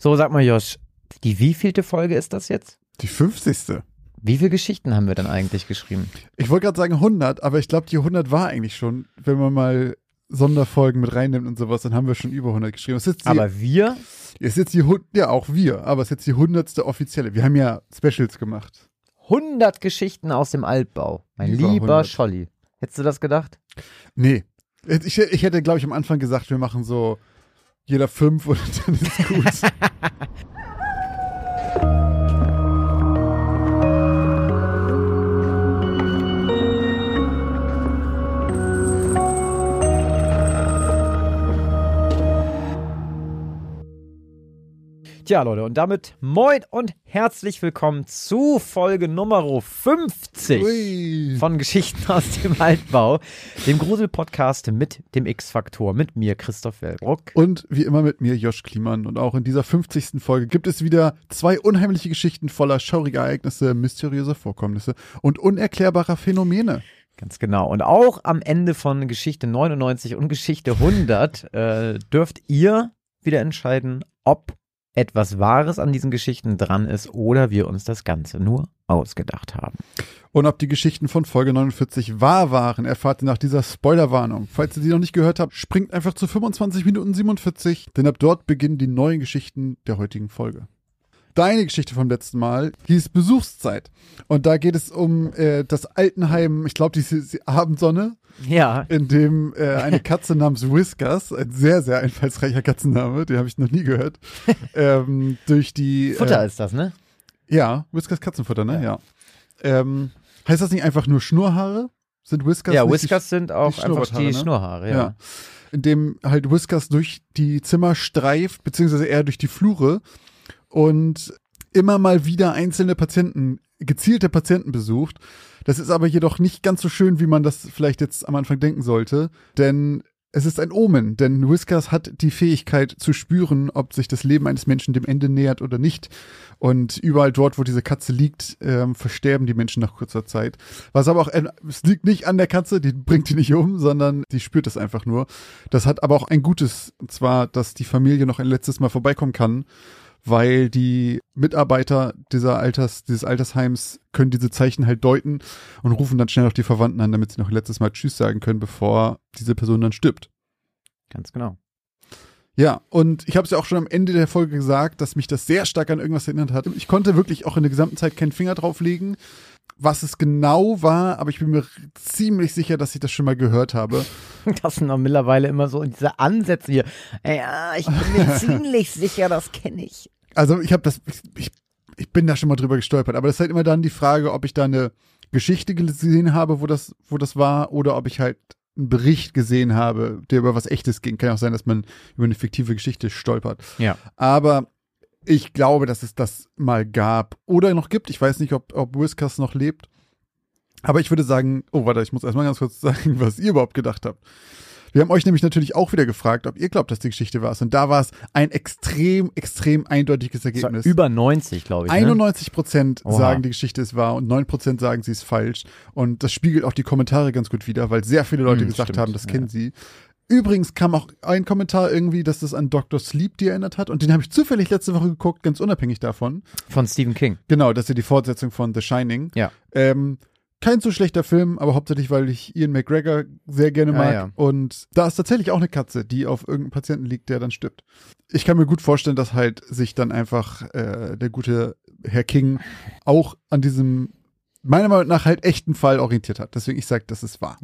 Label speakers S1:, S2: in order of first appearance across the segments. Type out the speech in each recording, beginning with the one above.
S1: So, sag mal, Josh, die wievielte Folge ist das jetzt?
S2: Die 50.
S1: Wie viele Geschichten haben wir denn eigentlich geschrieben?
S2: Ich wollte gerade sagen 100, aber ich glaube, die 100 war eigentlich schon, wenn man mal Sonderfolgen mit reinnimmt und sowas, dann haben wir schon über 100 geschrieben. Die,
S1: Aber wir?
S2: ist jetzt die, ja, auch wir, aber es ist jetzt die 100. offizielle. Wir haben ja Specials gemacht.
S1: 100 Geschichten aus dem Altbau. Mein lieber
S2: 100.
S1: Scholli. Hättest du das gedacht?
S2: Nee. Ich, ich hätte, glaube ich, am Anfang gesagt, wir machen so jeder fünf und dann ist gut.
S1: Tja, Leute, und damit moin und herzlich willkommen zu Folge Nummer 50
S2: Ui.
S1: von Geschichten aus dem Altbau, dem Grusel-Podcast mit dem X-Faktor, mit mir, Christoph Wellbrock.
S2: Und wie immer mit mir, Josh Kliemann. Und auch in dieser 50. Folge gibt es wieder zwei unheimliche Geschichten voller schauriger Ereignisse, mysteriöser Vorkommnisse und unerklärbarer Phänomene.
S1: Ganz genau. Und auch am Ende von Geschichte 99 und Geschichte 100 äh, dürft ihr wieder entscheiden, ob etwas Wahres an diesen Geschichten dran ist oder wir uns das Ganze nur ausgedacht haben.
S2: Und ob die Geschichten von Folge 49 wahr waren, erfahrt ihr nach dieser Spoilerwarnung. Falls ihr die noch nicht gehört habt, springt einfach zu 25 Minuten 47, denn ab dort beginnen die neuen Geschichten der heutigen Folge. Deine Geschichte vom letzten Mal hieß Besuchszeit. Und da geht es um äh, das Altenheim, ich glaube, die die Abendsonne,
S1: Ja,
S2: in dem äh, eine Katze namens Whiskers, ein sehr, sehr einfallsreicher Katzenname, den habe ich noch nie gehört, ähm, durch die...
S1: Futter
S2: äh,
S1: ist das, ne?
S2: Ja, Whiskers Katzenfutter, ne? Ja. Ähm, heißt das nicht einfach nur Schnurrhaare? Sind Whiskers
S1: ja, Whiskers sind auch
S2: die
S1: einfach die
S2: ne?
S1: Schnurrhaare,
S2: die,
S1: ja.
S2: ja. In dem halt Whiskers durch die Zimmer streift, beziehungsweise eher durch die Flure und immer mal wieder einzelne Patienten, gezielte Patienten besucht. Das ist aber jedoch nicht ganz so schön, wie man das vielleicht jetzt am Anfang denken sollte, denn es ist ein Omen, denn Whiskers hat die Fähigkeit zu spüren, ob sich das Leben eines Menschen dem Ende nähert oder nicht. Und überall dort, wo diese Katze liegt, ähm, versterben die Menschen nach kurzer Zeit. Was aber auch, es liegt nicht an der Katze, die bringt die nicht um, sondern die spürt es einfach nur. Das hat aber auch ein Gutes, und zwar, dass die Familie noch ein letztes Mal vorbeikommen kann, weil die Mitarbeiter dieser Alters, dieses Altersheims können diese Zeichen halt deuten und rufen dann schnell noch die Verwandten an, damit sie noch ein letztes Mal Tschüss sagen können, bevor diese Person dann stirbt.
S1: Ganz genau.
S2: Ja, und ich habe es ja auch schon am Ende der Folge gesagt, dass mich das sehr stark an irgendwas erinnert hat. Ich konnte wirklich auch in der gesamten Zeit keinen Finger drauflegen, was es genau war, aber ich bin mir ziemlich sicher, dass ich das schon mal gehört habe.
S1: Das sind doch mittlerweile immer so diese Ansätze hier. Ja, ich bin mir ziemlich sicher, das kenne ich.
S2: Also ich habe das, ich, ich, bin da schon mal drüber gestolpert, aber das ist halt immer dann die Frage, ob ich da eine Geschichte gesehen habe, wo das, wo das war, oder ob ich halt einen Bericht gesehen habe, der über was Echtes ging. Kann ja auch sein, dass man über eine fiktive Geschichte stolpert.
S1: Ja.
S2: Aber ich glaube, dass es das mal gab oder noch gibt. Ich weiß nicht, ob, ob Whiskers noch lebt. Aber ich würde sagen, oh, warte, ich muss erstmal ganz kurz sagen, was ihr überhaupt gedacht habt. Wir haben euch nämlich natürlich auch wieder gefragt, ob ihr glaubt, dass die Geschichte war. Und da war es ein extrem, extrem eindeutiges Ergebnis.
S1: über 90, glaube ich. Ne?
S2: 91 Prozent
S1: Oha.
S2: sagen, die Geschichte ist wahr und 9 Prozent sagen, sie ist falsch. Und das spiegelt auch die Kommentare ganz gut wider, weil sehr viele Leute
S1: Hm,
S2: gesagt
S1: stimmt,
S2: haben, das
S1: ja.
S2: kennen sie. Übrigens kam auch ein Kommentar irgendwie, dass das an Dr. Sleep die erinnert hat. Und den habe ich zufällig letzte Woche geguckt, ganz unabhängig davon.
S1: Von Stephen King.
S2: Genau, das ist ja die Fortsetzung von The Shining.
S1: Ja.
S2: Ähm, kein so schlechter Film, aber hauptsächlich, weil ich Ian McGregor sehr gerne
S1: Ah,
S2: mag.
S1: ja.
S2: Und da ist tatsächlich auch eine Katze, die auf irgendeinem Patienten liegt, der dann stirbt. Ich kann mir gut vorstellen, dass halt sich dann einfach äh, der gute Herr King auch an diesem, meiner Meinung nach, halt echten Fall orientiert hat. Deswegen ich sage, das ist wahr.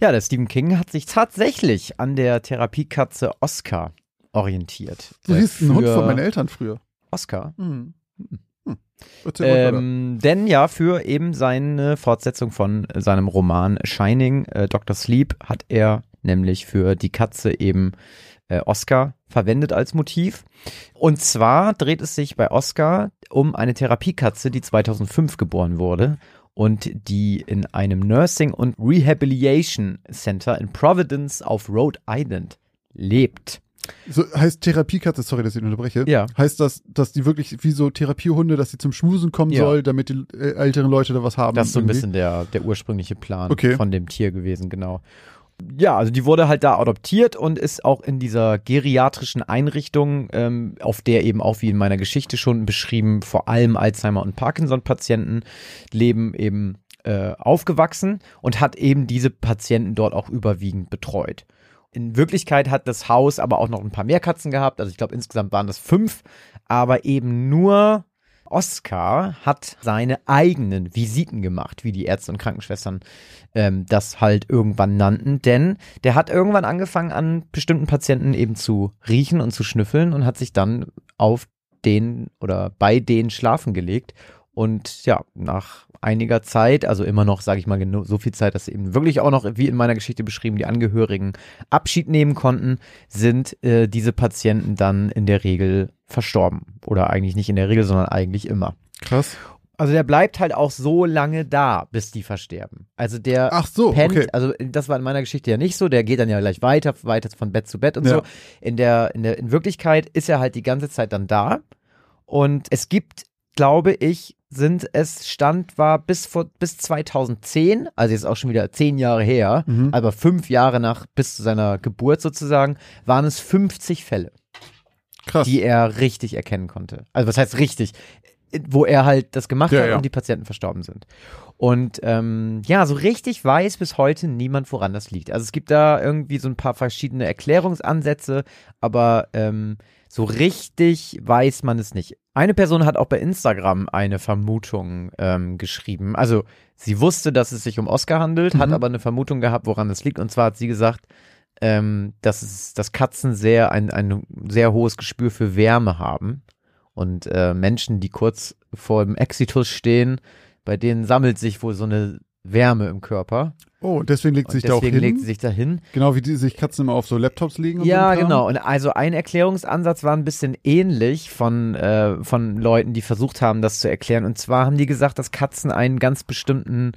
S1: Ja, der Stephen King hat sich tatsächlich an der Therapiekatze Oscar orientiert.
S2: So
S1: Äh,
S2: hieß ein Hund
S1: für
S2: von meinen Eltern früher.
S1: Oscar.
S2: Hm. Hm.
S1: Ähm, denn ja, für eben seine Fortsetzung von seinem Roman Shining, äh, Dr. Sleep, hat er nämlich für die Katze eben äh, Oscar verwendet als Motiv. Und zwar dreht es sich bei Oscar um eine Therapiekatze, die 2005 geboren wurde und die in einem Nursing- und Rehabilitation Center in Providence auf Rhode Island lebt.
S2: So heißt Therapiekatze, sorry, dass ich ihn unterbreche.
S1: Ja.
S2: Heißt das, dass die wirklich wie so Therapiehunde, dass sie zum Schmusen kommen
S1: Ja.
S2: soll, damit die äh, älteren Leute da was haben?
S1: Das ist so ein bisschen der, der ursprüngliche Plan
S2: Okay.
S1: von dem Tier gewesen, genau. ja, also die wurde halt da adoptiert und ist auch in dieser geriatrischen Einrichtung, ähm, auf der eben auch wie in meiner Geschichte schon beschrieben, vor allem Alzheimer und Parkinson-Patienten leben, eben äh, aufgewachsen und hat eben diese Patienten dort auch überwiegend betreut. In Wirklichkeit hat das Haus aber auch noch ein paar mehr Katzen gehabt. Also ich glaube insgesamt waren das fünf, aber eben nur Oscar hat seine eigenen Visiten gemacht, wie die Ärzte und Krankenschwestern ähm, das halt irgendwann nannten. Denn der hat irgendwann angefangen, an bestimmten Patienten eben zu riechen und zu schnüffeln und hat sich dann auf den oder bei denen schlafen gelegt. Und ja, nach einiger Zeit, also immer noch, sage ich mal, so viel Zeit, dass eben wirklich auch noch, wie in meiner Geschichte beschrieben, die Angehörigen Abschied nehmen konnten, sind äh, diese Patienten dann in der Regel verstorben. Oder eigentlich nicht in der Regel, sondern eigentlich immer.
S2: Krass.
S1: Also der bleibt halt auch so lange da, bis die versterben. Also der
S2: Ach so,
S1: pennt,
S2: okay.
S1: also das war in meiner Geschichte ja nicht so, der geht dann ja gleich weiter, weiter von Bett zu Bett und
S2: Ja.
S1: so. In der, in der, in Wirklichkeit ist er halt die ganze Zeit dann da. Und es gibt, glaube ich, sind es Stand war bis vor bis 2010, also jetzt auch schon wieder zehn Jahre her,
S2: Mhm.
S1: aber fünf Jahre nach bis zu seiner Geburt sozusagen, waren es 50 Fälle
S2: Krass.
S1: die er richtig erkennen konnte. Also was heißt richtig? Wo er halt das gemacht
S2: Ja,
S1: hat
S2: ja.
S1: und die Patienten verstorben sind. Und ähm, ja, so richtig weiß bis heute niemand, woran das liegt. Also es gibt da irgendwie so ein paar verschiedene Erklärungsansätze, aber ähm, so richtig weiß man es nicht. Eine Person hat auch bei Instagram eine Vermutung ähm, geschrieben. Also sie wusste, dass es sich um Oscar handelt, hat
S2: Mhm.
S1: aber eine Vermutung gehabt, woran es liegt. Und zwar hat sie gesagt, ähm, dass, es, dass Katzen sehr ein, ein sehr hohes Gespür für Wärme haben. Und äh, Menschen, die kurz vor dem Exitus stehen, bei denen sammelt sich wohl so eine Wärme im Körper.
S2: oh, deswegen legt
S1: Und
S2: sich da auch
S1: deswegen
S2: hin.
S1: legt sie sich da hin.
S2: genau wie die sich Katzen immer auf so Laptops legen. Und so
S1: Ja,
S2: Kram.
S1: genau. Und also ein Erklärungsansatz war ein bisschen ähnlich von, äh, von Leuten, die versucht haben, das zu erklären. Und zwar haben die gesagt, dass Katzen einen ganz bestimmten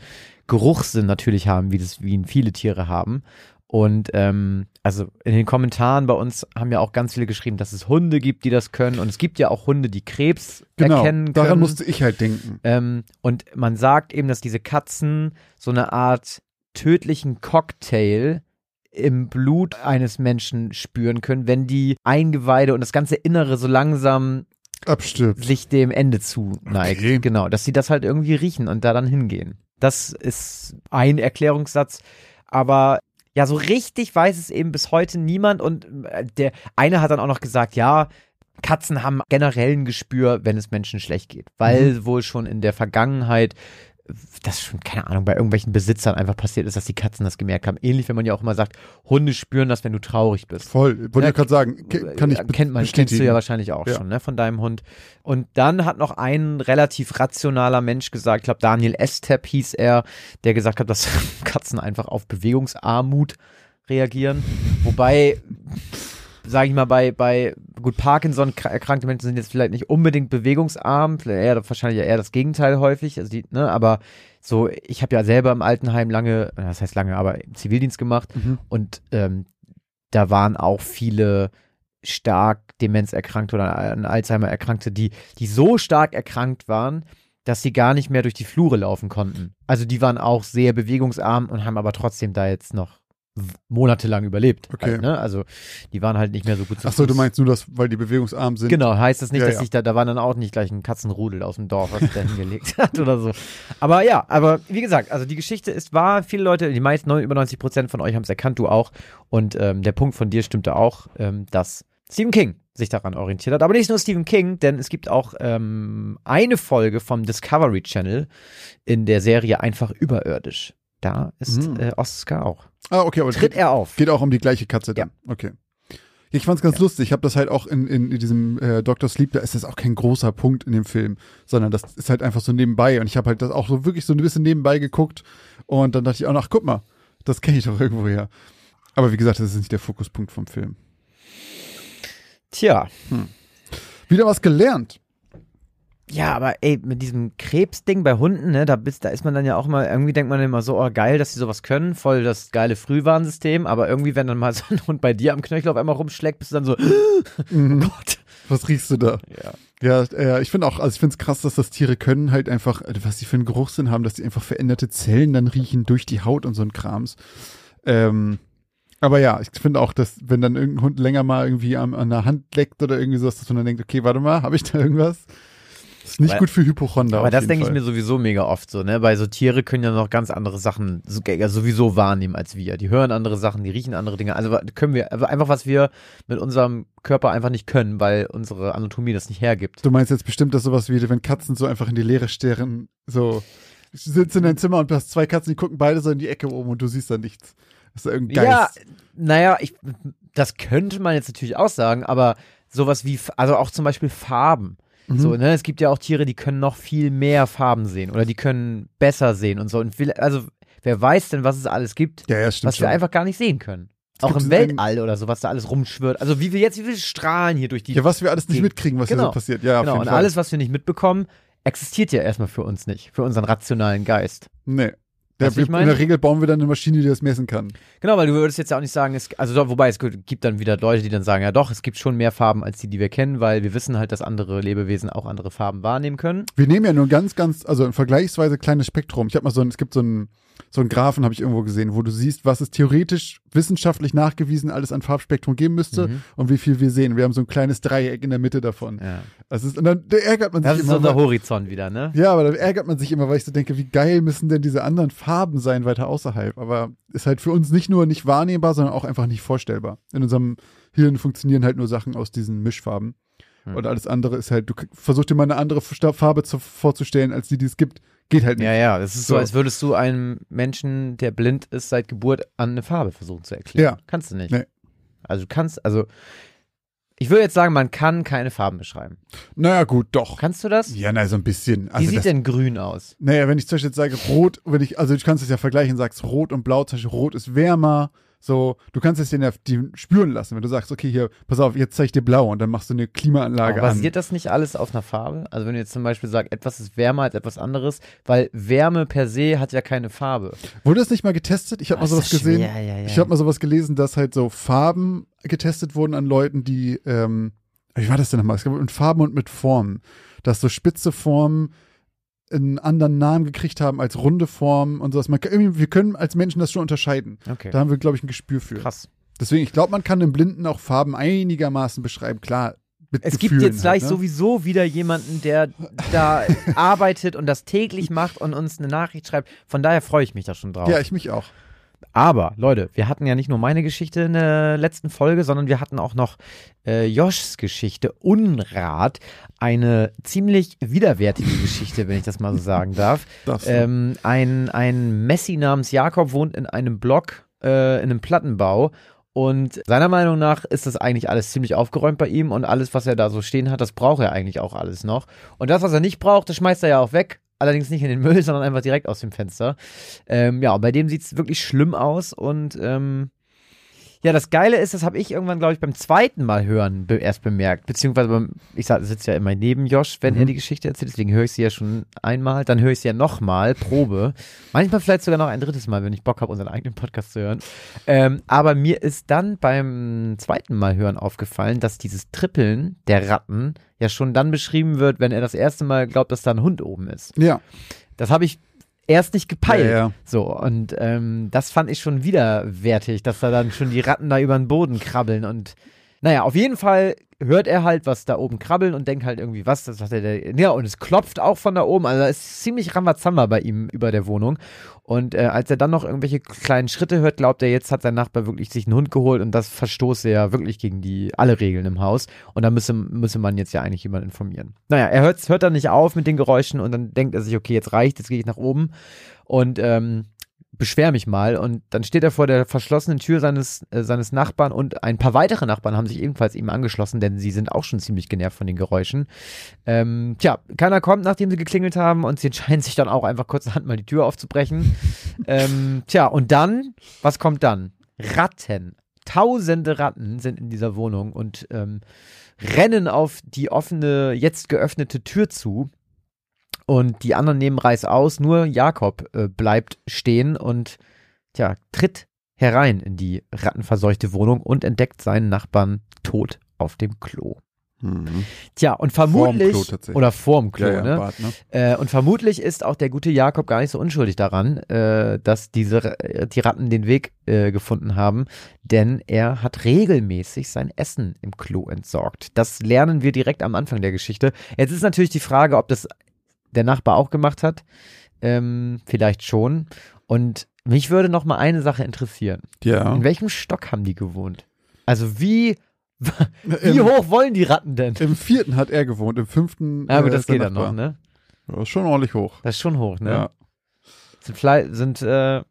S1: Geruchssinn natürlich haben, wie das, wie ihn viele Tiere haben. Und ähm, also in den Kommentaren bei uns haben ja auch ganz viele geschrieben, dass es Hunde gibt, die das können. Und es gibt ja auch Hunde, die Krebs
S2: Genau,
S1: erkennen können.
S2: daran musste ich halt denken.
S1: Ähm, und man sagt eben, dass diese Katzen so eine Art tödlichen Cocktail im Blut eines Menschen spüren können, wenn die Eingeweide und das ganze Innere so langsam
S2: Abstirbt.
S1: sich dem Ende zuneigt.
S2: Okay.
S1: Genau, dass sie das halt irgendwie riechen und da dann hingehen. Das ist ein Erklärungssatz, aber ja, so richtig weiß es eben bis heute niemand und äh, der eine hat dann auch noch gesagt, ja, Katzen haben generell ein Gespür, wenn es Menschen schlecht geht, weil wohl schon in der Vergangenheit das schon, keine Ahnung, bei irgendwelchen Besitzern einfach passiert ist, dass die Katzen das gemerkt haben. Ähnlich, wenn man ja auch immer sagt, Hunde spüren das, wenn du traurig bist.
S2: Voll. Wollte
S1: Ja,
S2: ich gerade sagen. Ke- Kann ich
S1: Äh, kennt man, kennst
S2: bestätigen.
S1: du ja wahrscheinlich auch
S2: Ja.
S1: schon, ne, von deinem Hund. Und dann hat noch ein relativ rationaler Mensch gesagt, ich glaube Daniel Estep hieß er, der gesagt hat, dass Katzen einfach auf Bewegungsarmut reagieren. Wobei, sage ich mal, bei, bei gut Parkinson kr- erkrankte Menschen sind jetzt vielleicht nicht unbedingt bewegungsarm, eher, wahrscheinlich eher das Gegenteil häufig, also die, ne, aber so, ich habe ja selber im Altenheim lange, das heißt lange, aber Zivildienst gemacht
S2: Mhm.
S1: und ähm, da waren auch viele stark demenzerkrankte oder an Alzheimer erkrankte, die, die so stark erkrankt waren, dass sie gar nicht mehr durch die Flure laufen konnten. Also die waren auch sehr bewegungsarm und haben aber trotzdem da jetzt noch monatelang überlebt.
S2: Okay.
S1: Halt, ne? Also die waren halt nicht mehr so gut zu
S2: Ach so, du meinst nur, dass, weil die bewegungsarm sind.
S1: Genau, heißt das nicht,
S2: Ja,
S1: dass
S2: ja.
S1: sich da, da war dann auch nicht gleich ein Katzenrudel aus dem Dorf, was sich da hingelegt hat oder so. Aber ja, aber wie gesagt, also die Geschichte ist wahr. Viele Leute, die meisten, über 90 Prozent von euch haben es erkannt, du auch. Und ähm, der Punkt von dir stimmte auch, ähm, dass Stephen King sich daran orientiert hat. Aber nicht nur Stephen King, denn es gibt auch ähm, eine Folge vom Discovery Channel in der Serie Einfach überirdisch. Da ist
S2: Mhm.
S1: äh, Oscar auch.
S2: Ah, okay, aber
S1: Tritt er auf.
S2: Geht auch um die gleiche Katze dann. Okay. Ich fand's ganz lustig. Ich habe das halt auch in, in, in diesem äh, Dr. Sleep, da ist das auch kein großer Punkt in dem Film, sondern das ist halt einfach so nebenbei. Und ich habe halt das auch so wirklich so ein bisschen nebenbei geguckt. Und dann dachte ich auch, ach, guck mal, das kenne ich doch irgendwo her. Aber wie gesagt, das ist nicht der Fokuspunkt vom Film.
S1: Tja,
S2: Wieder was gelernt.
S1: Ja, aber ey, mit diesem Krebsding bei Hunden, ne, da bist, da ist man dann ja auch mal, irgendwie denkt man immer so, oh geil, dass sie sowas können, voll das geile Frühwarnsystem, aber irgendwie, wenn dann mal so ein Hund bei dir am Knöchel auf einmal rumschlägt, bist du dann so,
S2: Mhm.
S1: oh Gott.
S2: Was riechst du da?
S1: Ja.
S2: Ja, äh, ich finde auch, also ich finde es krass, dass das Tiere können halt einfach, äh, was sie für einen Geruchssinn haben, dass die einfach veränderte Zellen dann riechen durch die Haut und so ein Krams. Ähm, Aber ja, ich finde auch, dass wenn dann irgendein Hund länger mal irgendwie an, an der Hand leckt oder irgendwie sowas, dass man dann denkt, okay, warte mal, habe ich da irgendwas? Ist nicht
S1: Aber-
S2: gut für Hypochonder.
S1: Aber das denke ich mir sowieso mega oft so, ne? Weil so Tiere können ja noch ganz andere Sachen so, ja, sowieso wahrnehmen als wir. Die hören andere Sachen, die riechen andere Dinge. Also können wir, also einfach was wir mit unserem Körper einfach nicht können, weil unsere Anatomie das nicht hergibt.
S2: Du meinst jetzt bestimmt, dass sowas wie, wenn Katzen so einfach in die Leere starren, so, ich sitze in deinem Zimmer und du hast zwei Katzen, die gucken beide so in die Ecke oben und du siehst da nichts. Das ist irgendein
S1: Ja,
S2: Geist.
S1: naja, ich, das könnte man jetzt natürlich auch sagen, aber sowas wie, also auch zum Beispiel Farben.
S2: Mhm.
S1: So, ne, es gibt ja auch Tiere, die können noch viel mehr Farben sehen oder die können besser sehen und so. Und will, also, wer weiß denn, was es alles gibt,
S2: ja, ja,
S1: was wir
S2: schon.
S1: einfach gar nicht sehen können. Auch
S2: gibt
S1: im Weltall oder so, was da alles rumschwirrt. Also wie wir jetzt, wie viele Strahlen hier durch die.
S2: ja, was wir alles nicht
S1: die-
S2: mitkriegen, was hier
S1: Genau.
S2: so passiert. Ja,
S1: genau, und
S2: Fall.
S1: alles, was wir nicht mitbekommen, existiert ja erstmal für uns nicht, für unseren rationalen Geist.
S2: Nee. Ja, wir, in der Regel bauen wir dann eine Maschine, die das messen kann.
S1: Genau, weil du würdest jetzt ja auch nicht sagen, es, also wobei es gibt dann wieder Leute, die dann sagen, ja doch, es gibt schon mehr Farben als die, die wir kennen, weil wir wissen halt, dass andere Lebewesen auch andere Farben wahrnehmen können.
S2: Wir nehmen ja nur ein ganz, ganz, also ein vergleichsweise kleines Spektrum. Ich habe mal so ein, es gibt so ein, so einen Graphen, habe ich irgendwo gesehen, wo du siehst, was es theoretisch wissenschaftlich nachgewiesen alles an Farbspektrum geben müsste
S1: Mhm.
S2: und wie viel wir sehen. Wir haben so ein kleines Dreieck in der Mitte davon.
S1: Ja.
S2: Das ist, und dann da ärgert man sich
S1: Das ist
S2: immer.
S1: unser
S2: weil,
S1: Horizont wieder, ne?
S2: ja, aber da ärgert man sich immer, weil ich so denke, wie geil müssen denn diese anderen Farben sein weiter außerhalb. Aber ist halt für uns nicht nur nicht wahrnehmbar, sondern auch einfach nicht vorstellbar. In unserem Hirn funktionieren halt nur Sachen aus diesen Mischfarben.
S1: Hm.
S2: Und alles andere ist halt, du versuchst dir mal eine andere Farbe zu, vorzustellen, als die, die es gibt. Geht halt nicht.
S1: Ja, ja, das ist so,
S2: So.
S1: als würdest du einem Menschen, der blind ist, seit Geburt an eine Farbe versuchen zu erklären.
S2: Ja.
S1: Kannst du nicht.
S2: Nee.
S1: Also du kannst, also ich würde jetzt sagen, man kann keine Farben beschreiben.
S2: Naja, gut, doch.
S1: Kannst du das?
S2: Ja, na, so ein bisschen.
S1: Wie
S2: Also
S1: sieht
S2: das,
S1: denn grün aus?
S2: naja, wenn ich zum Beispiel jetzt sage, rot, wenn ich, also du kannst es ja vergleichen, sagst rot und blau, zum Beispiel rot ist wärmer, so, du kannst es den ja spüren lassen, wenn du sagst, okay, hier, pass auf, jetzt zeige ich dir blau und dann machst du eine Klimaanlage
S1: Aber
S2: an.
S1: basiert das nicht alles auf einer Farbe? Also wenn du jetzt zum Beispiel sagst, etwas ist wärmer als etwas anderes, weil Wärme per se hat ja keine Farbe.
S2: Wurde das nicht mal getestet? Ich habe
S1: Ah,
S2: mal sowas gesehen.
S1: schwer, ja, ja.
S2: Ich habe mal sowas gelesen, dass halt so Farben getestet wurden an Leuten, die, ähm, wie war das denn nochmal? Es gab mit Farben und mit Formen. Dass so spitze Formen einen anderen Namen gekriegt haben als runde Formen und sowas. Man, kann- wir können als Menschen das schon unterscheiden.
S1: Okay.
S2: Da haben wir, glaube ich, ein Gespür für.
S1: Krass.
S2: Deswegen, ich glaube, man kann im Blinden auch Farben einigermaßen beschreiben. Klar, mit
S1: Es gibt
S2: Gefühlen
S1: jetzt gleich
S2: halt, ne?
S1: sowieso wieder jemanden, der da arbeitet und das täglich macht und uns eine Nachricht schreibt. Von daher freue ich mich da schon drauf.
S2: Ja, ich mich auch.
S1: Aber, Leute, wir hatten ja nicht nur meine Geschichte in der letzten Folge, sondern wir hatten auch noch äh, Joschs Geschichte, Unrat. Eine ziemlich widerwärtige Geschichte, wenn ich das mal so sagen darf. Ähm, ein, ein Messi namens Jakob wohnt in einem Block, äh, in einem Plattenbau. Und seiner Meinung nach ist das eigentlich alles ziemlich aufgeräumt bei ihm und alles, was er da so stehen hat, das braucht er eigentlich auch alles noch. Und das, was er nicht braucht, das schmeißt er ja auch weg. Allerdings nicht in den Müll, sondern einfach direkt aus dem Fenster. Ähm, ja, bei dem sieht es wirklich schlimm aus. Und ähm, ja, das Geile ist, das habe ich irgendwann, glaube ich, beim zweiten Mal hören be erst bemerkt. Beziehungsweise, beim, ich sitze ja immer neben Josh, wenn
S2: Mhm.
S1: er die Geschichte erzählt. Deswegen höre ich sie ja schon einmal. Dann höre ich sie ja nochmal, Probe. Manchmal vielleicht sogar noch ein drittes Mal, wenn ich Bock habe, unseren eigenen Podcast zu hören. Ähm, aber mir ist dann beim zweiten Mal hören aufgefallen, dass dieses Trippeln der Ratten ja schon dann beschrieben wird, wenn er das erste Mal glaubt, dass da ein Hund oben ist.
S2: Ja.
S1: Das habe ich erst nicht gepeilt.
S2: Ja, ja.
S1: So, und ähm, das fand ich schon widerwärtig, dass da dann schon die Ratten da über den Boden krabbeln und naja, auf jeden Fall hört er halt, was da oben krabbeln und denkt halt irgendwie, was, das hat er, der, ja, und es klopft auch von da oben, also da ist ziemlich Rambazamba bei ihm über der Wohnung. Und äh, als er dann noch irgendwelche kleinen Schritte hört, glaubt er, jetzt hat sein Nachbar wirklich sich einen Hund geholt und das verstoße ja wirklich gegen die, alle Regeln im Haus. Und da müsse, müsse man jetzt ja eigentlich jemand informieren. Naja, er hört, hört dann nicht auf mit den Geräuschen und dann denkt er sich, okay, jetzt reicht, jetzt gehe ich nach oben. Und ähm, beschwer mich mal und dann steht er vor der verschlossenen Tür seines, äh, seines Nachbarn und ein paar weitere Nachbarn haben sich ebenfalls ihm angeschlossen, denn sie sind auch schon ziemlich genervt von den Geräuschen. Ähm, tja, keiner kommt, nachdem sie geklingelt haben und sie entscheiden sich dann auch einfach kurzerhand mal die Tür aufzubrechen. ähm, tja, und dann, was kommt dann? Ratten. Tausende Ratten sind in dieser Wohnung und ähm, rennen auf die offene, jetzt geöffnete Tür zu. Und die anderen nehmen Reis aus, nur Jakob äh, bleibt stehen und tja, tritt herein in die rattenverseuchte Wohnung und entdeckt seinen Nachbarn tot auf dem Klo.
S2: Mhm.
S1: Tja, und
S2: Vorm
S1: vermutlich,
S2: Klo tatsächlich.
S1: oder vorm Klo,
S2: Ja, ja,
S1: ne?
S2: Bad, ne?
S1: Äh, und vermutlich ist auch der gute Jakob gar nicht so unschuldig daran, äh, dass diese äh, die Ratten den Weg äh, gefunden haben, denn er hat regelmäßig sein Essen im Klo entsorgt. Das lernen wir direkt am Anfang der Geschichte. Jetzt ist natürlich die Frage, ob das der Nachbar auch gemacht hat. Ähm, vielleicht schon. Und mich würde noch mal eine Sache interessieren.
S2: Ja.
S1: In welchem Stock haben die gewohnt? Also wie wie
S2: Im,
S1: hoch wollen die Ratten denn?
S2: Im vierten hat er gewohnt, im fünften.
S1: Ja, gut,
S2: äh,
S1: das geht dann noch, ne?
S2: Das ist schon ordentlich hoch.
S1: Das ist schon hoch, ne?
S2: Ja.
S1: Sind, Fle sind äh,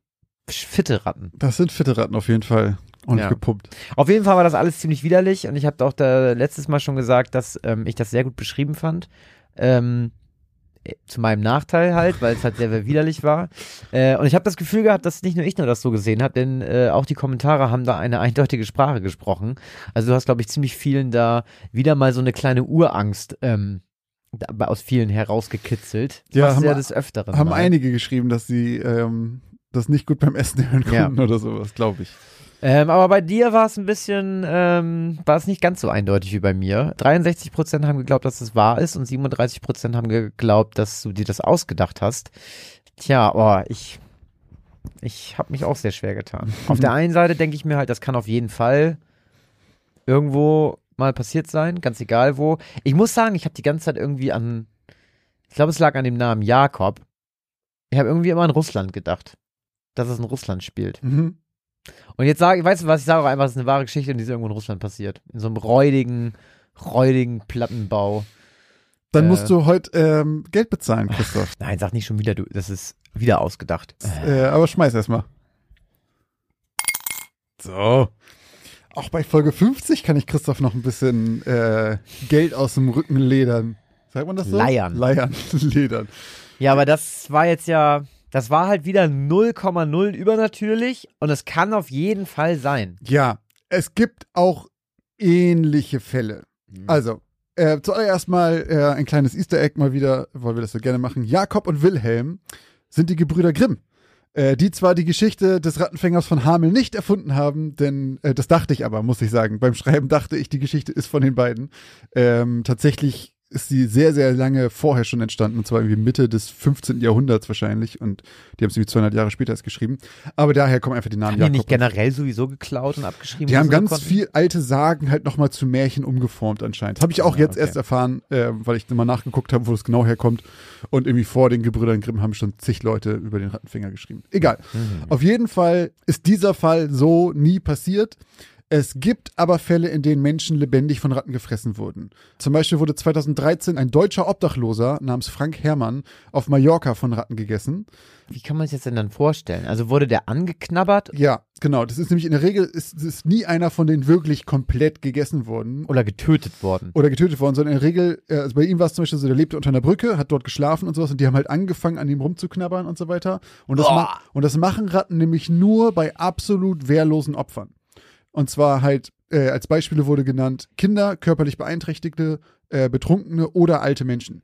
S1: fitte Ratten.
S2: Das sind fitte Ratten auf jeden Fall. Ordentlich
S1: Ja.
S2: gepumpt.
S1: Auf jeden Fall war das alles ziemlich widerlich und ich habe auch da letztes Mal schon gesagt, dass ähm, ich das sehr gut beschrieben fand. Ähm, äh, zu meinem Nachteil halt, weil es halt sehr, sehr widerlich war. Äh, und ich habe das Gefühl gehabt, dass nicht nur ich nur das so gesehen habe, denn äh, auch die Kommentare haben da eine eindeutige Sprache gesprochen. Also du hast, glaube ich, ziemlich vielen da wieder mal so eine kleine Urangst ähm, aus vielen herausgekitzelt.
S2: Ja, haben-
S1: ja des Öfteren.
S2: Haben
S1: mal.
S2: einige geschrieben, dass sie ähm, das nicht gut beim Essen hören
S1: Ja.
S2: konnten oder sowas, glaube ich.
S1: Ähm, aber bei dir war es ein bisschen, ähm, war es nicht ganz so eindeutig wie bei mir. 63% haben geglaubt, dass es wahr ist und 37% haben geglaubt, dass du dir das ausgedacht hast. Tja, oh, ich, ich habe mich auch sehr schwer getan. Auf der einen Seite denke ich mir halt, das kann auf jeden Fall irgendwo mal passiert sein, ganz egal wo. Ich muss sagen, ich habe die ganze Zeit irgendwie an, ich glaube, es lag an dem Namen Jakob. Ich habe irgendwie immer an Russland gedacht, dass es in Russland spielt.
S2: Mhm.
S1: Und jetzt sage ich, weißt du was, ich sage auch einfach, es ist eine wahre Geschichte und die ist irgendwo in Russland passiert. In so einem räudigen, räudigen Plattenbau.
S2: Dann
S1: Äh.
S2: musst du heute ähm, Geld bezahlen, Christoph.
S1: Nein, sag nicht schon wieder, du, das ist wieder ausgedacht.
S2: äh, aber schmeiß erstmal. So. Auch bei Folge 50 kann ich Christoph noch ein bisschen äh, Geld aus dem Rücken ledern. Sagt man das so?
S1: Leiern.
S2: Leiern, ledern.
S1: Ja, aber das war jetzt ja, das war halt wieder 0,0 übernatürlich und es kann auf jeden Fall sein.
S2: Ja, es gibt auch ähnliche Fälle. Also, äh, zuallererst mal äh, ein kleines Easter Egg mal wieder, weil wir das so gerne machen. Jakob und Wilhelm sind die Gebrüder Grimm. Äh, die zwar die Geschichte des Rattenfängers von Hamel nicht erfunden haben, denn äh, das dachte ich aber, muss ich sagen. Beim Schreiben dachte ich, die Geschichte ist von den beiden. Ähm, tatsächlich ist sie sehr, sehr lange vorher schon entstanden, und zwar irgendwie Mitte des 15. Jahrhunderts wahrscheinlich. Und die haben es irgendwie 200 Jahre später erst geschrieben. Aber daher kommen einfach die Namen
S1: Haben die
S2: Jakob
S1: nicht
S2: und
S1: generell sowieso geklaut und abgeschrieben?
S2: die haben ganz
S1: konnten?
S2: viel alte Sagen halt nochmal zu Märchen umgeformt anscheinend. Habe ich auch
S1: Ja,
S2: jetzt
S1: okay.
S2: erst erfahren, äh, weil ich nochmal nachgeguckt habe, wo es genau herkommt. Und irgendwie vor den Gebrüdern Grimm haben schon zig Leute über den Rattenfinger geschrieben. Egal.
S1: Mhm.
S2: Auf jeden Fall ist dieser Fall so nie passiert. Es gibt aber Fälle, in denen Menschen lebendig von Ratten gefressen wurden. Zum Beispiel wurde 2013 ein deutscher Obdachloser namens Frank Herrmann auf Mallorca von Ratten gegessen.
S1: Wie kann man sich das denn dann vorstellen? Also wurde der angeknabbert
S2: Ja, genau. Das ist nämlich in der Regel, ist, ist nie einer von denen wirklich komplett gegessen worden.
S1: oder getötet worden?
S2: oder getötet worden, sondern in der Regel, äh, also bei ihm war es zum Beispiel so, der lebte unter einer Brücke, hat dort geschlafen und sowas und die haben halt angefangen, an ihm rumzuknabbern und so weiter. Und das, ma und das machen Ratten nämlich nur bei absolut wehrlosen Opfern. Und zwar halt, äh, als Beispiele wurde genannt, Kinder, körperlich Beeinträchtigte, äh, Betrunkene oder alte Menschen,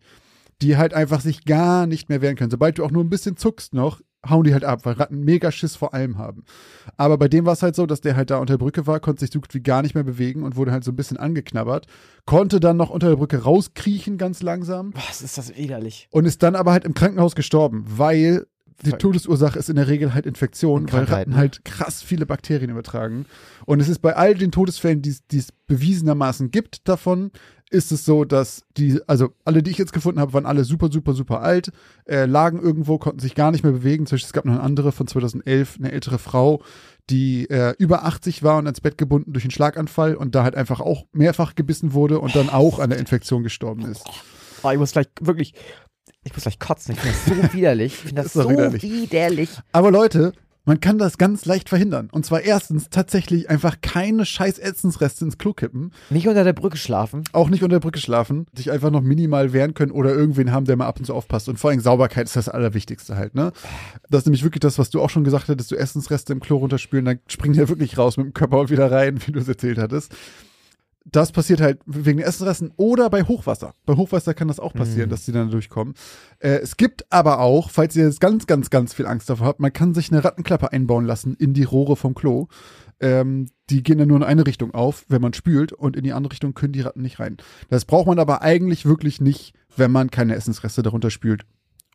S2: die halt einfach sich gar nicht mehr wehren können. Sobald du auch nur ein bisschen zuckst noch, hauen die halt ab, weil Ratten mega Schiss vor allem haben. Aber bei dem war es halt so, dass der halt da unter der Brücke war, konnte sich so gut wie gar nicht mehr bewegen und wurde halt so ein bisschen angeknabbert, konnte dann noch unter der Brücke rauskriechen ganz langsam
S1: Was ist das widerlich?
S2: und ist dann aber halt im Krankenhaus gestorben, weil die Todesursache ist in der Regel halt Infektion, weil Ratten halt krass viele Bakterien übertragen. Und es ist bei all den Todesfällen, die es- die es bewiesenermaßen gibt davon, ist es so, dass die, also alle, die ich jetzt gefunden habe, waren alle super, super, super alt, äh, lagen irgendwo, konnten sich gar nicht mehr bewegen. Zum Beispiel, es gab noch eine andere von 2011, eine ältere Frau, die äh, über 80 war und ans Bett gebunden durch einen Schlaganfall und da halt einfach auch mehrfach gebissen wurde und dann auch an der Infektion gestorben ist.
S1: Oh, ich muss gleich wirklich, ich muss gleich kotzen. Ich finde das so widerlich. Ich finde das
S2: doch
S1: so
S2: widerlich.
S1: widerlich.
S2: Aber Leute, man kann das ganz leicht verhindern. Und zwar erstens tatsächlich einfach keine scheiß Essensreste ins Klo kippen,
S1: Nicht unter der Brücke schlafen.
S2: auch nicht unter der Brücke schlafen, sich einfach noch minimal wehren können oder irgendwen haben, der mal ab und zu aufpasst. Und vor allem Sauberkeit ist das Allerwichtigste halt, ne? Das ist nämlich wirklich das, was du auch schon gesagt hattest, du Essensreste im Klo runterspülen, dann springen die ja wirklich raus mit dem Körper und wieder rein, wie du es erzählt hattest. Das passiert halt wegen den Essensresten oder bei Hochwasser. Bei Hochwasser kann das auch passieren,
S1: Mhm.
S2: dass die dann durchkommen. Äh, es gibt aber auch, falls ihr jetzt ganz, ganz, ganz viel Angst davor habt, man kann sich eine Rattenklappe einbauen lassen in die Rohre vom Klo. ähm, die gehen dann nur in eine Richtung auf, wenn man spült und in die andere Richtung können die Ratten nicht rein. Das braucht man aber eigentlich wirklich nicht, wenn man keine Essensreste darunter spült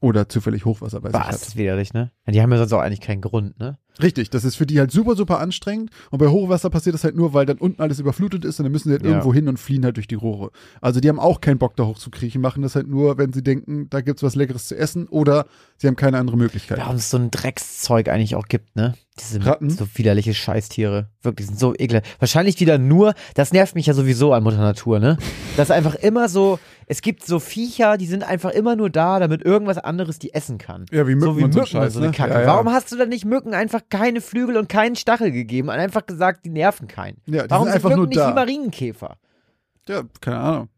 S2: oder zufällig Hochwasser bei sich
S1: Was,
S2: hat.
S1: das ist widerlich, ne? Ja, die haben ja sonst auch eigentlich keinen Grund, ne?
S2: Richtig, das ist für die halt super, super anstrengend. Und bei Hochwasser passiert das halt nur, weil dann unten alles überflutet ist und dann müssen sie halt
S1: Ja.
S2: irgendwo hin und fliehen halt durch die Rohre. Also die haben auch keinen Bock da hochzukriechen, machen das halt nur, wenn sie denken, da gibt's was Leckeres zu essen oder sie haben keine andere Möglichkeit.
S1: Warum es so ein Dreckszeug eigentlich auch gibt, ne? Diese
S2: Ratten?
S1: so widerliche Scheißtiere. Wirklich, sind so ekelhaft. Wahrscheinlich wieder nur, das nervt mich ja sowieso an Mutter Natur, ne? Das ist einfach immer so, es gibt so Viecher, die sind einfach immer nur da, damit irgendwas anderes die essen kann.
S2: Ja, wie Mücken
S1: so wie
S2: und so
S1: Mücken
S2: Scheiß,
S1: und so eine
S2: ne?
S1: Kacke.
S2: Ja, ja.
S1: Warum hast du dann nicht Mücken einfach keine Flügel und keinen Stachel gegeben und einfach gesagt, die nerven keinen?
S2: Ja, die
S1: warum
S2: sind
S1: sind
S2: einfach
S1: Mücken
S2: nur
S1: nicht
S2: da.
S1: wie Marienkäfer?
S2: Ja, keine Ahnung.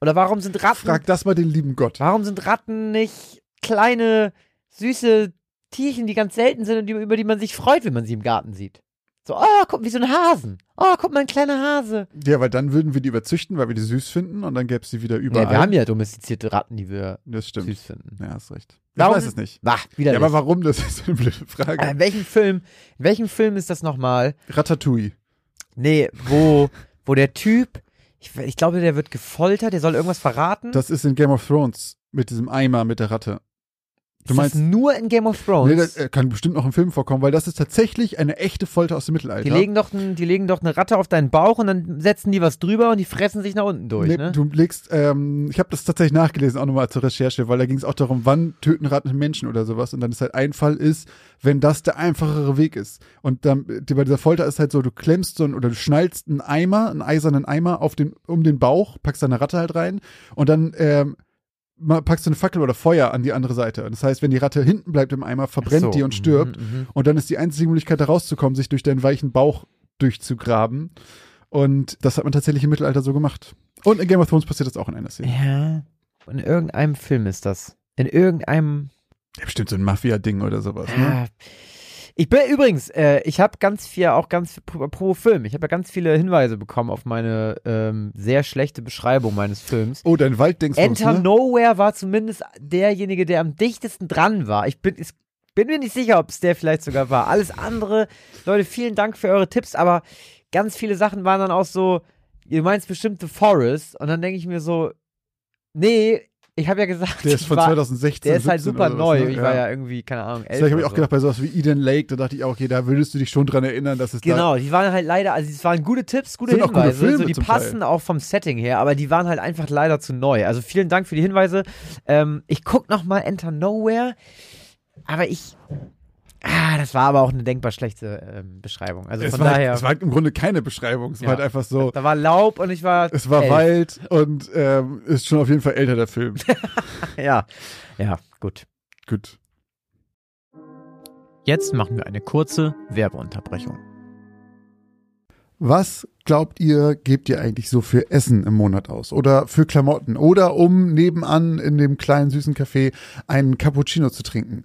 S1: Oder warum sind Ratten,
S2: Frag das mal den lieben Gott.
S1: warum sind Ratten nicht kleine, süße Tierchen, die ganz selten sind und die, über die man sich freut, wenn man sie im Garten sieht? So, oh, guck, wie so ein Hasen. Oh, guck mal, ein kleiner Hase.
S2: Ja, weil dann würden wir die überzüchten, weil wir die süß finden und dann gäbe es die wieder überall.
S1: Ja, wir haben ja domestizierte Ratten, die wir süß finden.
S2: Ja, hast recht.
S1: Warum-
S2: Ich weiß es nicht.
S1: Ach, wieder
S2: Ja, aber warum? Das ist eine blöde
S1: Äh,
S2: Frage.
S1: in welchem Film, in welchem Film ist das nochmal?
S2: Ratatouille.
S1: Nee, wo, wo der Typ, ich, ich glaube, der wird gefoltert, der soll irgendwas verraten.
S2: Das ist in Game of Thrones mit diesem Eimer mit der Ratte. Du
S1: ist
S2: meinst,
S1: das nur in Game of Thrones?
S2: nee, das äh, kann bestimmt noch im Film vorkommen, weil das ist tatsächlich eine echte Folter aus dem Mittelalter.
S1: die legen, doch ein, die legen doch eine Ratte auf deinen Bauch und dann setzen die was drüber und die fressen sich nach unten durch,
S2: Nee,
S1: ne?
S2: Du legst, ähm, ich habe das tatsächlich nachgelesen, auch nochmal zur Recherche, weil da ging es auch darum, wann töten Ratten Menschen oder sowas. Und dann ist halt ein Fall ist, wenn das der einfachere Weg ist. Und dann die, bei dieser Folter ist halt so, du klemmst so ein, oder du schnallst einen Eimer, einen eisernen Eimer auf den, um den Bauch, packst da eine Ratte halt rein und dann ähm, packst du eine Fackel oder Feuer an die andere Seite. Das heißt, wenn die Ratte hinten bleibt im Eimer, verbrennt
S1: so,
S2: die und stirbt.
S1: mhm, mhm.
S2: Und dann ist die einzige Möglichkeit, da rauszukommen, sich durch deinen weichen Bauch durchzugraben. Und das hat man tatsächlich im Mittelalter so gemacht. Und in Game of Thrones passiert das auch in einer Szene.
S1: Ja, in irgendeinem Film ist das. In irgendeinem
S2: Ja, bestimmt so ein Mafia-Ding oder sowas. Ne?
S1: Ich bin übrigens, äh, ich habe ganz viel, auch ganz pro, pro Film, ich habe ja ganz viele Hinweise bekommen auf meine ähm, sehr schlechte Beschreibung meines Films.
S2: Oh, dein Walddingsbums,
S1: Enter
S2: ne?
S1: Nowhere war zumindest derjenige, der am dichtesten dran war. Ich bin, ich bin mir nicht sicher, ob es der vielleicht sogar war. Alles andere, Leute, vielen Dank für eure Tipps, aber ganz viele Sachen waren dann auch so, ihr meinst bestimmt The Forest und dann denke ich mir so, nee, ich habe ja gesagt,
S2: Der ist von
S1: war,
S2: 2016.
S1: der ist halt
S2: 17
S1: super neu.
S2: ne?
S1: Ich war ja irgendwie, keine Ahnung, elf
S2: Vielleicht habe ich auch
S1: so.
S2: gedacht, bei sowas wie Eden Lake, da dachte ich auch, okay, da würdest du dich schon dran erinnern, dass es da.
S1: Genau, die waren halt leider, also es waren gute Tipps, gute
S2: Sind auch gute
S1: Hinweise,
S2: Filme
S1: so die passen auch vom Setting her, aber die waren halt einfach leider zu neu. Also vielen Dank für die Hinweise. Ähm, ich guck noch mal Enter Nowhere, aber ich, ah, das war aber auch eine denkbar schlechte ähm, Beschreibung. Also
S2: Es
S1: von
S2: war,
S1: daher,
S2: halt, es war halt im Grunde keine Beschreibung. Es
S1: Ja.
S2: war halt einfach so,
S1: da war Laub und ich war,
S2: es war
S1: elf.
S2: Wald und ähm, ist schon auf jeden Fall älter, der Film.
S1: ja, ja, gut.
S2: Gut.
S1: Jetzt machen wir eine kurze Werbeunterbrechung.
S2: Was glaubt ihr, gebt ihr eigentlich so für Essen im Monat aus? Oder für Klamotten? Oder um nebenan in dem kleinen süßen Café einen Cappuccino zu trinken?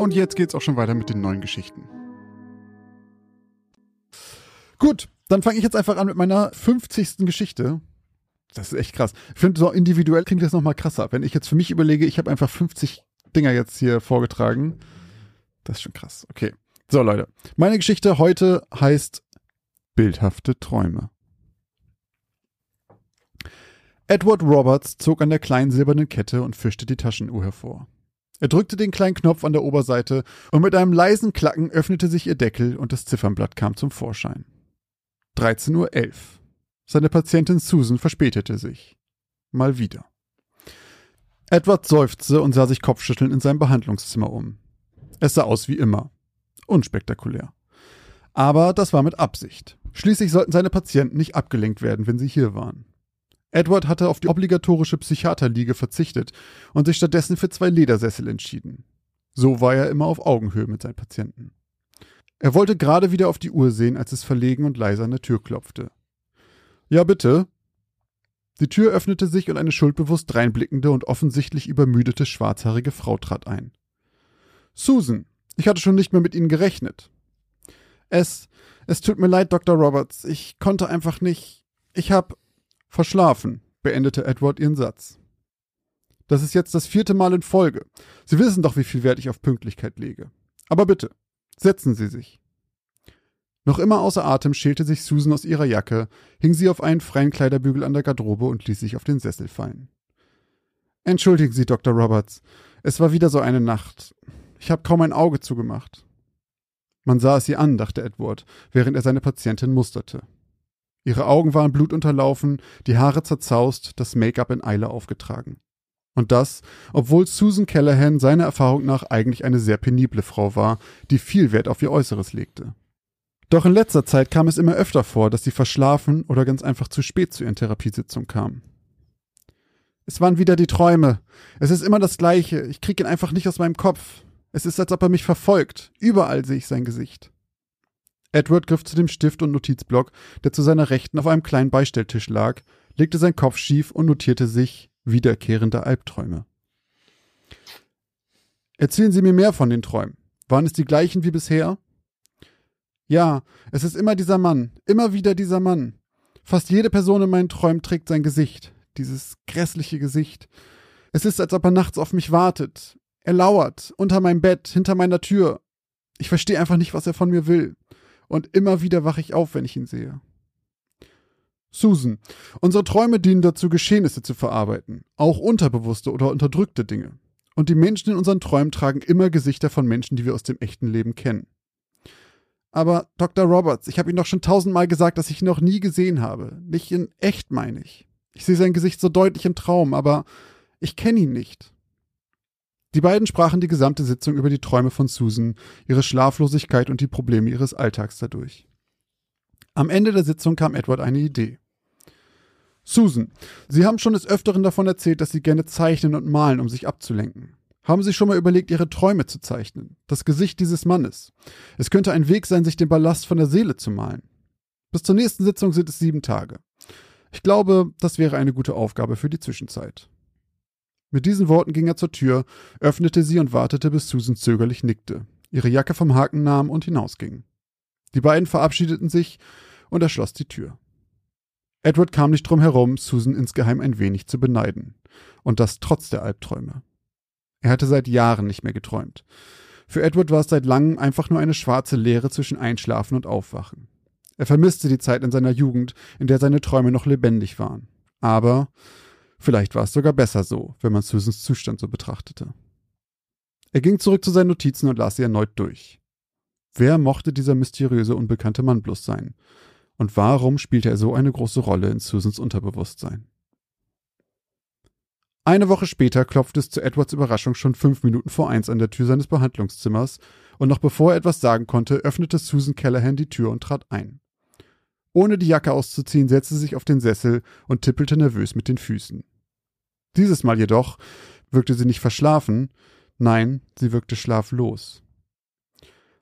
S2: Und jetzt geht's auch schon weiter mit den neuen Geschichten. Gut, Dann fange ich jetzt einfach an mit meiner 50. Geschichte. Das ist echt krass. Ich finde, so individuell klingt das nochmal krasser. Wenn ich jetzt für mich überlege, ich habe einfach 50 Dinger jetzt hier vorgetragen. Das ist schon krass. Okay. So, Leute. Meine Geschichte heute heißt Bildhafte Träume. Edward Roberts zog an der kleinen silbernen Kette und fischte die Taschenuhr hervor. Er drückte den kleinen Knopf an der Oberseite und mit einem leisen Klacken öffnete sich ihr Deckel und das Ziffernblatt kam zum Vorschein. 13.11 Uhr. Seine Patientin Susan verspätete sich. Mal wieder. Edward seufzte und sah sich kopfschüttelnd in seinem Behandlungszimmer um. Es sah aus wie immer. Unspektakulär. Aber das war mit Absicht. Schließlich sollten seine Patienten nicht abgelenkt werden, wenn sie hier waren. Edward hatte auf die obligatorische Psychiaterliege verzichtet und sich stattdessen für zwei Ledersessel entschieden. So war er immer auf Augenhöhe mit seinen Patienten. Er wollte gerade wieder auf die Uhr sehen, als es verlegen und leise an der Tür klopfte. Ja, bitte. Die Tür öffnete sich und eine schuldbewusst reinblickende und offensichtlich übermüdete schwarzhaarige Frau trat ein. Susan, ich hatte schon nicht mehr mit Ihnen gerechnet. Es, es tut mir leid, Dr. Roberts, ich konnte einfach nicht. Ich hab verschlafen, beendete Edward ihren Satz. Das ist jetzt das vierte Mal in Folge. Sie wissen doch, wie viel Wert ich auf Pünktlichkeit lege. Aber bitte, setzen Sie sich. Noch immer außer Atem schälte sich Susan aus ihrer Jacke, hing sie auf einen freien Kleiderbügel an der Garderobe und ließ sich auf den Sessel fallen. Entschuldigen Sie, Dr. Roberts. Es war wieder so eine Nacht. Ich habe kaum ein Auge zugemacht. Man sah es ihr an, dachte Edward, während er seine Patientin musterte. Ihre Augen waren blutunterlaufen, die Haare zerzaust, das Make-up in Eile aufgetragen. Und das, obwohl Susan Callahan seiner Erfahrung nach eigentlich eine sehr penible Frau war, die viel Wert auf ihr Äußeres legte. Doch in letzter Zeit kam es immer öfter vor, dass sie verschlafen oder ganz einfach zu spät zu ihren Therapiesitzungen kam. Es waren wieder die Träume. Es ist immer das Gleiche. Ich krieg ihn einfach nicht aus meinem Kopf. Es ist, als ob er mich verfolgt. Überall sehe ich sein Gesicht. Edward griff zu dem Stift und Notizblock, der zu seiner Rechten auf einem kleinen Beistelltisch lag, legte seinen Kopf schief und notierte sich wiederkehrende Albträume. Erzählen Sie mir mehr von den Träumen. Waren es die gleichen wie bisher? Ja, es ist immer dieser Mann, immer wieder dieser Mann. Fast jede Person in meinen Träumen trägt sein Gesicht, dieses grässliche Gesicht. Es ist, als ob er nachts auf mich wartet, er lauert, unter meinem Bett, hinter meiner Tür. Ich verstehe einfach nicht, was er von mir will. Und immer wieder wache ich auf, wenn ich ihn sehe. Susan, unsere Träume dienen dazu, Geschehnisse zu verarbeiten, auch unterbewusste oder unterdrückte Dinge. Und die Menschen in unseren Träumen tragen immer Gesichter von Menschen, die wir aus dem echten Leben kennen. Aber Dr. Roberts, ich habe Ihnen doch schon tausendmal gesagt, dass ich ihn noch nie gesehen habe. Nicht in echt, meine ich. Ich sehe sein Gesicht so deutlich im Traum, aber ich kenne ihn nicht. Die beiden sprachen die gesamte Sitzung über die Träume von Susan, ihre Schlaflosigkeit und die Probleme ihres Alltags dadurch. Am Ende der Sitzung kam Edward eine Idee. Susan, Sie haben schon des Öfteren davon erzählt, dass Sie gerne zeichnen und malen, um sich abzulenken. Haben Sie schon mal überlegt, Ihre Träume zu zeichnen? Das Gesicht dieses Mannes. Es könnte ein Weg sein, sich den Ballast von der Seele zu malen. Bis zur nächsten Sitzung sind es sieben Tage. Ich glaube, das wäre eine gute Aufgabe für die Zwischenzeit. Mit diesen Worten ging er zur Tür, öffnete sie und wartete, bis Susan zögerlich nickte, ihre Jacke vom Haken nahm und hinausging. Die beiden verabschiedeten sich und er schloss die Tür. Edward kam nicht drum herum, Susan insgeheim ein wenig zu beneiden. Und das trotz der Albträume. Er hatte seit Jahren nicht mehr geträumt. Für Edward war es seit langem einfach nur eine schwarze Leere zwischen Einschlafen und Aufwachen. Er vermisste die Zeit in seiner Jugend, in der seine Träume noch lebendig waren. Aber Vielleicht war es sogar besser so, wenn man Susans Zustand so betrachtete. Er ging zurück zu seinen Notizen und las sie erneut durch. Wer mochte dieser mysteriöse unbekannte Mann bloß sein? Und warum spielte er so eine große Rolle in Susans Unterbewusstsein? Eine Woche später klopfte es zu Edwards Überraschung schon fünf Minuten vor eins an der Tür seines Behandlungszimmers, und noch bevor er etwas sagen konnte, öffnete Susan Callahan die Tür und trat ein. Ohne die Jacke auszuziehen, setzte sie sich auf den Sessel und tippelte nervös mit den Füßen. Dieses Mal jedoch wirkte sie nicht verschlafen, nein, sie wirkte schlaflos.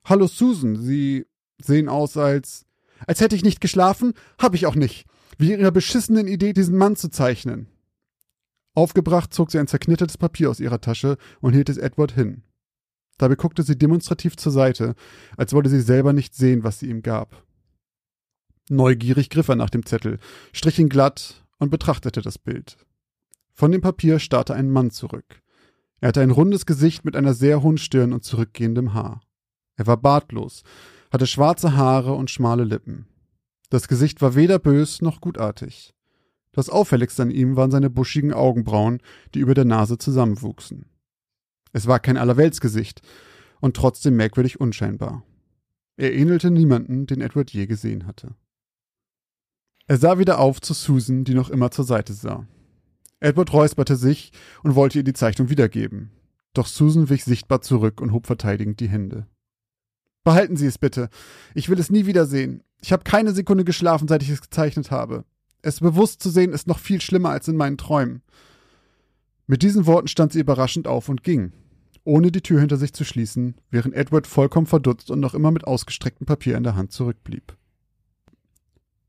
S2: Hallo Susan, Sie sehen aus als. Als hätte ich nicht geschlafen? Hab ich auch nicht. Wie Ihrer beschissenen Idee, diesen Mann zu zeichnen. Aufgebracht zog sie ein zerknittertes Papier aus ihrer Tasche und hielt es Edward hin. Dabei guckte sie demonstrativ zur Seite, als wolle sie selber nicht sehen, was sie ihm gab. Neugierig griff er nach dem Zettel, strich ihn glatt und betrachtete das Bild. Von dem Papier starrte ein Mann zurück. Er hatte ein rundes Gesicht mit einer sehr hohen Stirn und zurückgehendem Haar. Er war bartlos, hatte schwarze Haare und schmale Lippen. Das Gesicht war weder bös noch gutartig. Das auffälligste an ihm waren seine buschigen Augenbrauen, die über der Nase zusammenwuchsen. Es war kein Allerweltsgesicht und trotzdem merkwürdig unscheinbar. Er ähnelte niemanden, den Edward je gesehen hatte. Er sah wieder auf zu Susan, die noch immer zur Seite sah. Edward räusperte sich und wollte ihr die Zeichnung wiedergeben. Doch Susan wich sichtbar zurück und hob verteidigend die Hände. Behalten Sie es bitte. Ich will es nie wiedersehen. Ich habe keine Sekunde geschlafen, seit ich es gezeichnet habe. Es bewusst zu sehen ist noch viel schlimmer als in meinen Träumen. Mit diesen Worten stand sie überraschend auf und ging, ohne die Tür hinter sich zu schließen, während Edward vollkommen verdutzt und noch immer mit ausgestrecktem Papier in der Hand zurückblieb.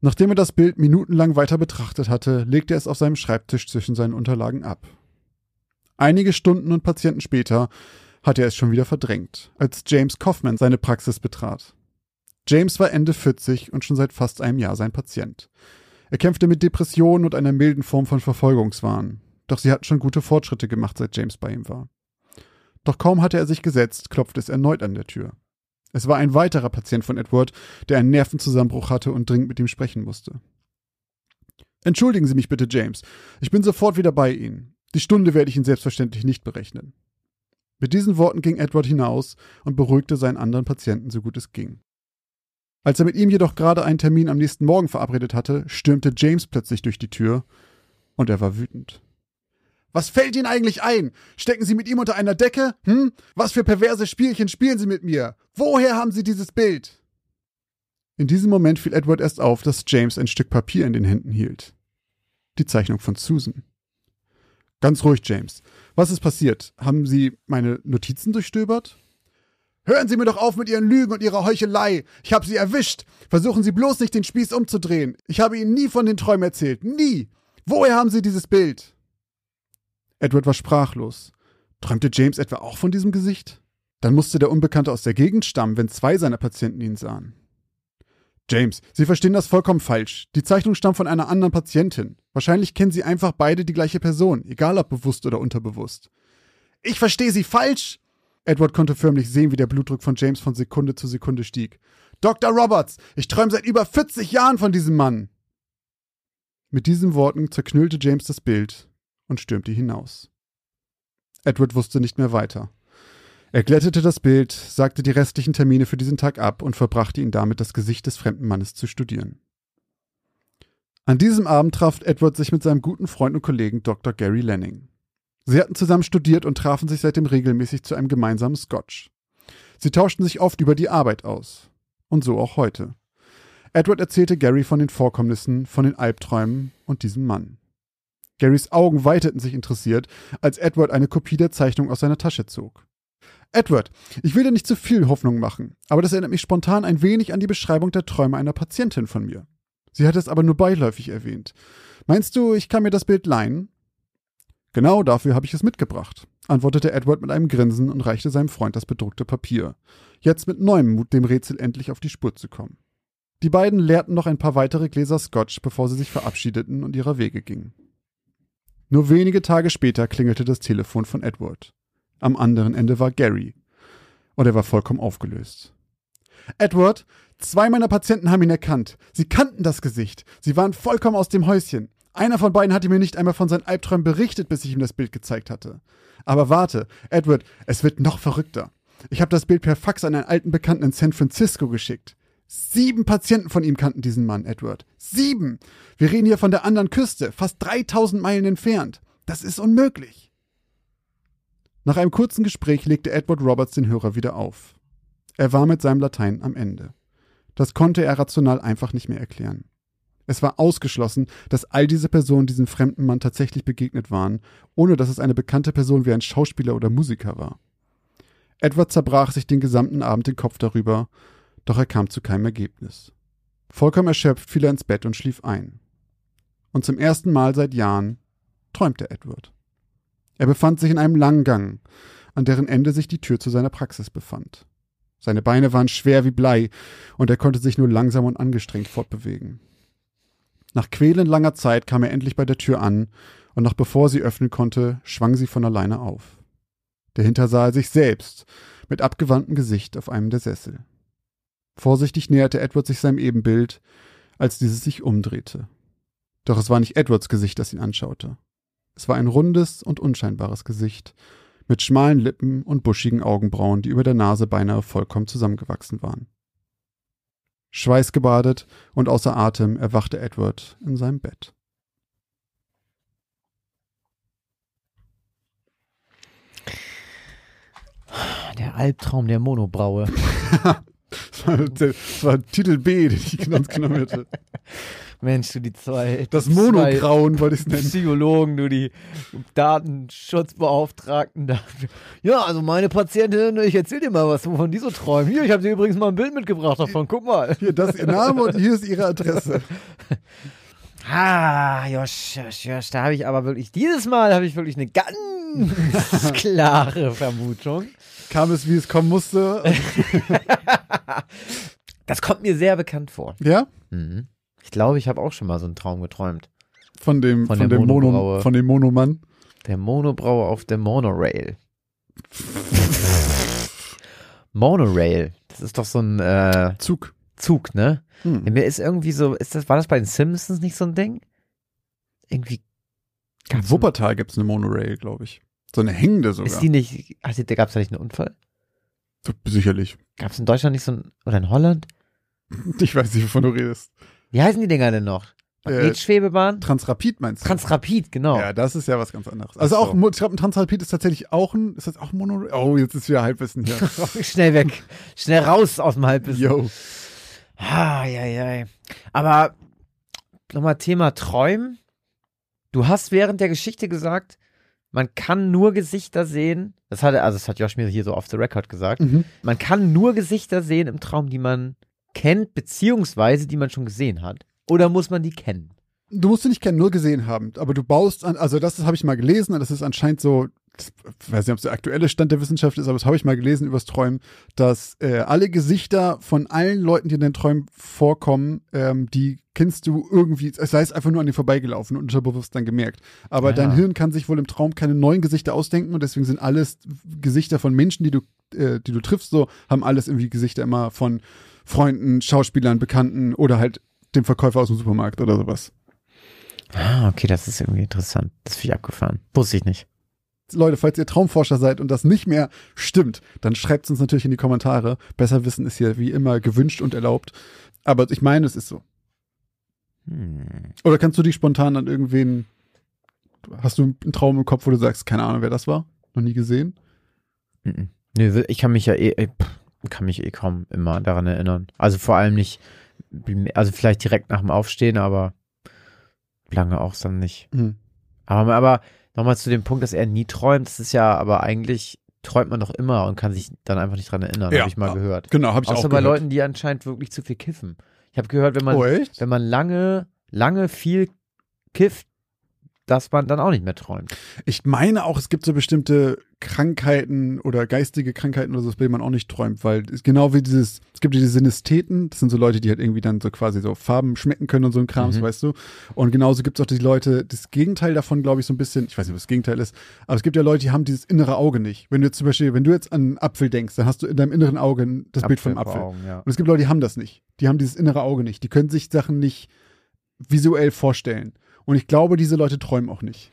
S2: Nachdem er das Bild minutenlang weiter betrachtet hatte, legte er es auf seinem Schreibtisch zwischen seinen Unterlagen ab. Einige Stunden und Patienten später hatte er es schon wieder verdrängt, als James Kaufman seine Praxis betrat. James war Ende 40 und schon seit fast einem Jahr sein Patient. Er kämpfte mit Depressionen und einer milden Form von Verfolgungswahn. Doch sie hatten schon gute Fortschritte gemacht, seit James bei ihm war. Doch kaum hatte er sich gesetzt, klopfte es erneut an der Tür. Es war ein weiterer Patient von Edward, der einen Nervenzusammenbruch hatte und dringend mit ihm sprechen musste. Entschuldigen Sie mich bitte, James. Ich bin sofort wieder bei Ihnen. Die Stunde werde ich Ihnen selbstverständlich nicht berechnen. Mit diesen Worten ging Edward hinaus und beruhigte seinen anderen Patienten so gut es ging. Als er mit ihm jedoch gerade einen Termin am nächsten Morgen verabredet hatte, stürmte James plötzlich durch die Tür und er war wütend. Was fällt Ihnen eigentlich ein? Stecken Sie mit ihm unter einer Decke? Hm? Was für perverse Spielchen spielen Sie mit mir? Woher haben Sie dieses Bild? In diesem Moment fiel Edward erst auf, dass James ein Stück Papier in den Händen hielt. Die Zeichnung von Susan. Ganz ruhig, James. Was ist passiert? Haben Sie meine Notizen durchstöbert? Hören Sie mir doch auf mit Ihren Lügen und Ihrer Heuchelei. Ich habe Sie erwischt. Versuchen Sie bloß nicht, den Spieß umzudrehen. Ich habe Ihnen nie von den Träumen erzählt. Nie. Woher haben Sie dieses Bild? Edward war sprachlos. Träumte James etwa auch von diesem Gesicht? Dann musste der Unbekannte aus der Gegend stammen, wenn zwei seiner Patienten ihn sahen. James, Sie verstehen das vollkommen falsch. Die Zeichnung stammt von einer anderen Patientin. Wahrscheinlich kennen Sie einfach beide die gleiche Person, egal ob bewusst oder unterbewusst. Ich verstehe Sie falsch! Edward konnte förmlich sehen, wie der Blutdruck von James von Sekunde zu Sekunde stieg. Dr. Roberts, ich träume seit über 40 Jahren von diesem Mann! Mit diesen Worten zerknüllte James das Bild und stürmte hinaus. Edward wusste nicht mehr weiter. Er glättete das Bild, sagte die restlichen Termine für diesen Tag ab und verbrachte ihn damit, das Gesicht des fremden Mannes zu studieren. An diesem Abend traf Edward sich mit seinem guten Freund und Kollegen Dr. Gary Lanning. Sie hatten zusammen studiert und trafen sich seitdem regelmäßig zu einem gemeinsamen Scotch. Sie tauschten sich oft über die Arbeit aus. Und so auch heute. Edward erzählte Gary von den Vorkommnissen, von den Albträumen und diesem Mann. Garys Augen weiteten sich interessiert, als Edward eine Kopie der Zeichnung aus seiner Tasche zog. Edward, ich will dir nicht zu viel Hoffnung machen, aber das erinnert mich spontan ein wenig an die Beschreibung der Träume einer Patientin von mir. Sie hat es aber nur beiläufig erwähnt. Meinst du, ich kann mir das Bild leihen? Genau dafür habe ich es mitgebracht, antwortete Edward mit einem Grinsen und reichte seinem Freund das bedruckte Papier, jetzt mit neuem Mut dem Rätsel endlich auf die Spur zu kommen. Die beiden leerten noch ein paar weitere Gläser Scotch, bevor sie sich verabschiedeten und ihrer Wege gingen. Nur wenige Tage später klingelte das Telefon von Edward. Am anderen Ende war Gary. Und er war vollkommen aufgelöst. Edward, zwei meiner Patienten haben ihn erkannt. Sie kannten das Gesicht. Sie waren vollkommen aus dem Häuschen. Einer von beiden hatte mir nicht einmal von seinen Albträumen berichtet, bis ich ihm das Bild gezeigt hatte. Aber warte, Edward, es wird noch verrückter. Ich habe das Bild per Fax an einen alten Bekannten in San Francisco geschickt. Sieben Patienten von ihm kannten diesen Mann, Edward. Sieben! Wir reden hier von der anderen Küste, fast 3000 Meilen entfernt. Das ist unmöglich. Nach einem kurzen Gespräch legte Edward Roberts den Hörer wieder auf. Er war mit seinem Latein am Ende. Das konnte er rational einfach nicht mehr erklären. Es war ausgeschlossen, dass all diese Personen diesem fremden Mann tatsächlich begegnet waren, ohne dass es eine bekannte Person wie ein Schauspieler oder Musiker war. Edward zerbrach sich den gesamten Abend den Kopf darüber, doch er kam zu keinem Ergebnis. Vollkommen erschöpft fiel er ins Bett und schlief ein. Und zum ersten Mal seit Jahren träumte Edward. Er befand sich in einem langen Gang, an deren Ende sich die Tür zu seiner Praxis befand. Seine Beine waren schwer wie Blei und er konnte sich nur langsam und angestrengt fortbewegen. Nach quälend langer Zeit kam er endlich bei der Tür an und noch bevor sie öffnen konnte, schwang sie von alleine auf. Dahinter sah er sich selbst, mit abgewandtem Gesicht auf einem der Sessel. Vorsichtig näherte Edward sich seinem Ebenbild, als dieses sich umdrehte. Doch es war nicht Edwards Gesicht, das ihn anschaute. Es war ein rundes und unscheinbares Gesicht, mit schmalen Lippen und buschigen Augenbrauen, die über der Nase beinahe vollkommen zusammengewachsen waren. Schweißgebadet und außer Atem erwachte Edward in seinem Bett.
S1: Der Albtraum der Monobraue.
S2: das, war, das war Titel B, den ich genannt genommen hätte.
S1: Mensch, du die zwei.
S2: Das
S1: zwei
S2: wollte ich es nennen.
S1: Psychologen, du die Datenschutzbeauftragten dafür. Ja, also meine Patientin, ich erzähl dir mal was, wovon die so träumen. Hier, ich habe dir übrigens mal ein Bild mitgebracht davon. Guck mal.
S2: Hier, das ist ihr Name und hier ist ihre Adresse.
S1: Ah, Josh, Josh, Josh, da habe ich aber wirklich, dieses Mal habe ich wirklich eine ganz klare Vermutung.
S2: Kam es, wie es kommen musste.
S1: Das kommt mir sehr bekannt vor.
S2: Ja?
S1: Mhm. Ich glaube, ich habe auch schon mal so einen Traum geträumt.
S2: Von dem,
S1: Von
S2: von, dem Mono, von dem Monomann.
S1: Der Monobraue auf der Monorail. Monorail, das ist doch so ein äh,
S2: Zug.
S1: Zug, ne?
S2: Hm.
S1: Mir ist irgendwie so, ist das, war das bei den Simpsons nicht so ein Ding? Irgendwie.
S2: In Wuppertal gibt's eine Monorail, glaube ich. So eine hängende sogar.
S1: Ist die nicht, also, da gab es da nicht einen Unfall?
S2: Sicherlich.
S1: Gab es in Deutschland nicht so ein, oder in Holland?
S2: Ich weiß nicht, wovon du redest.
S1: Wie heißen die Dinger denn noch?
S2: Äh,
S1: Magnetschwebebahn?
S2: Transrapid meinst du?
S1: Transrapid, genau.
S2: Ja, das ist ja was ganz anderes. Also
S1: so.
S2: auch, ich glaube, ein Transrapid ist tatsächlich auch ein, ist das auch ein Monorail? Oh, jetzt ist wieder Halbwissen hier.
S1: Schnell weg. Schnell raus aus dem Halbwissen.
S2: Yo.
S1: Ah, ja, ja. Aber nochmal Thema Träumen. Du hast während der Geschichte gesagt, man kann nur Gesichter sehen. Das hat also das hat Josh mir hier so off the record gesagt.
S2: Mhm.
S1: Man kann nur Gesichter sehen im Traum, die man kennt, beziehungsweise die man schon gesehen hat. Oder muss man die kennen?
S2: Du musst sie nicht kennen, nur gesehen haben. Aber du baust an, also das habe ich mal gelesen, und das ist anscheinend so, ich weiß nicht, ob es der aktuelle Stand der Wissenschaft ist, aber das habe ich mal gelesen übers Träumen, dass äh, alle Gesichter von allen Leuten, die in den Träumen vorkommen, ähm, die kennst du irgendwie, es sei es einfach nur an dir vorbeigelaufen und unterbewusst dann gemerkt. Aber
S1: Ah.
S2: dein Hirn kann sich wohl im Traum keine neuen Gesichter ausdenken und deswegen sind alles Gesichter von Menschen, die du, äh, die du triffst, so, haben alles irgendwie Gesichter immer von Freunden, Schauspielern, Bekannten oder halt dem Verkäufer aus dem Supermarkt oder sowas.
S1: Ah, okay, das ist irgendwie interessant. Das finde ich abgefahren. Wusste ich nicht.
S2: Leute, falls ihr Traumforscher seid und das nicht mehr stimmt, dann schreibt es uns natürlich in die Kommentare. Besser wissen ist hier wie immer gewünscht und erlaubt. Aber ich meine, es ist so.
S1: Hm.
S2: Oder kannst du dich spontan an irgendwen, hast du einen Traum im Kopf, wo du sagst, keine Ahnung, wer das war? Noch nie gesehen?
S1: Nö, ich kann mich ja eh, eh, kann mich eh kaum immer daran erinnern. Also vor allem nicht, also vielleicht direkt nach dem Aufstehen, aber lange auch dann nicht.
S2: Hm.
S1: Aber, aber nochmal zu dem Punkt, dass er nie träumt, das ist ja, aber eigentlich träumt man doch immer und kann sich dann einfach nicht dran erinnern,
S2: Ja.
S1: habe ich mal gehört.
S2: Genau, habe ich
S1: Außer
S2: auch
S1: bei
S2: gehört.
S1: Leuten, die anscheinend wirklich zu viel kiffen. Ich habe gehört, wenn man,
S2: oh,
S1: wenn man lange, lange viel kifft, dass man dann auch nicht mehr träumt.
S2: Ich meine auch, es gibt so bestimmte Krankheiten oder geistige Krankheiten oder so, bei denen man auch nicht träumt, weil es genau wie dieses, es gibt ja diese Synestheten, das sind so Leute, die halt irgendwie dann so quasi so Farben schmecken können und so ein Krams,
S1: Mhm.
S2: weißt du. Und genauso gibt es auch die Leute, das Gegenteil davon, glaube ich, so ein bisschen, ich weiß nicht, was das Gegenteil ist, aber es gibt ja Leute, die haben dieses innere Auge nicht. Wenn du jetzt zum Beispiel, wenn du jetzt an einen Apfel denkst, dann hast du in deinem inneren Auge das Bild vom Apfel.
S1: Augen, ja.
S2: Und es gibt Leute, die haben das nicht. Die haben dieses innere Auge nicht. Die können sich Sachen nicht visuell vorstellen. Und ich glaube, diese Leute träumen auch nicht.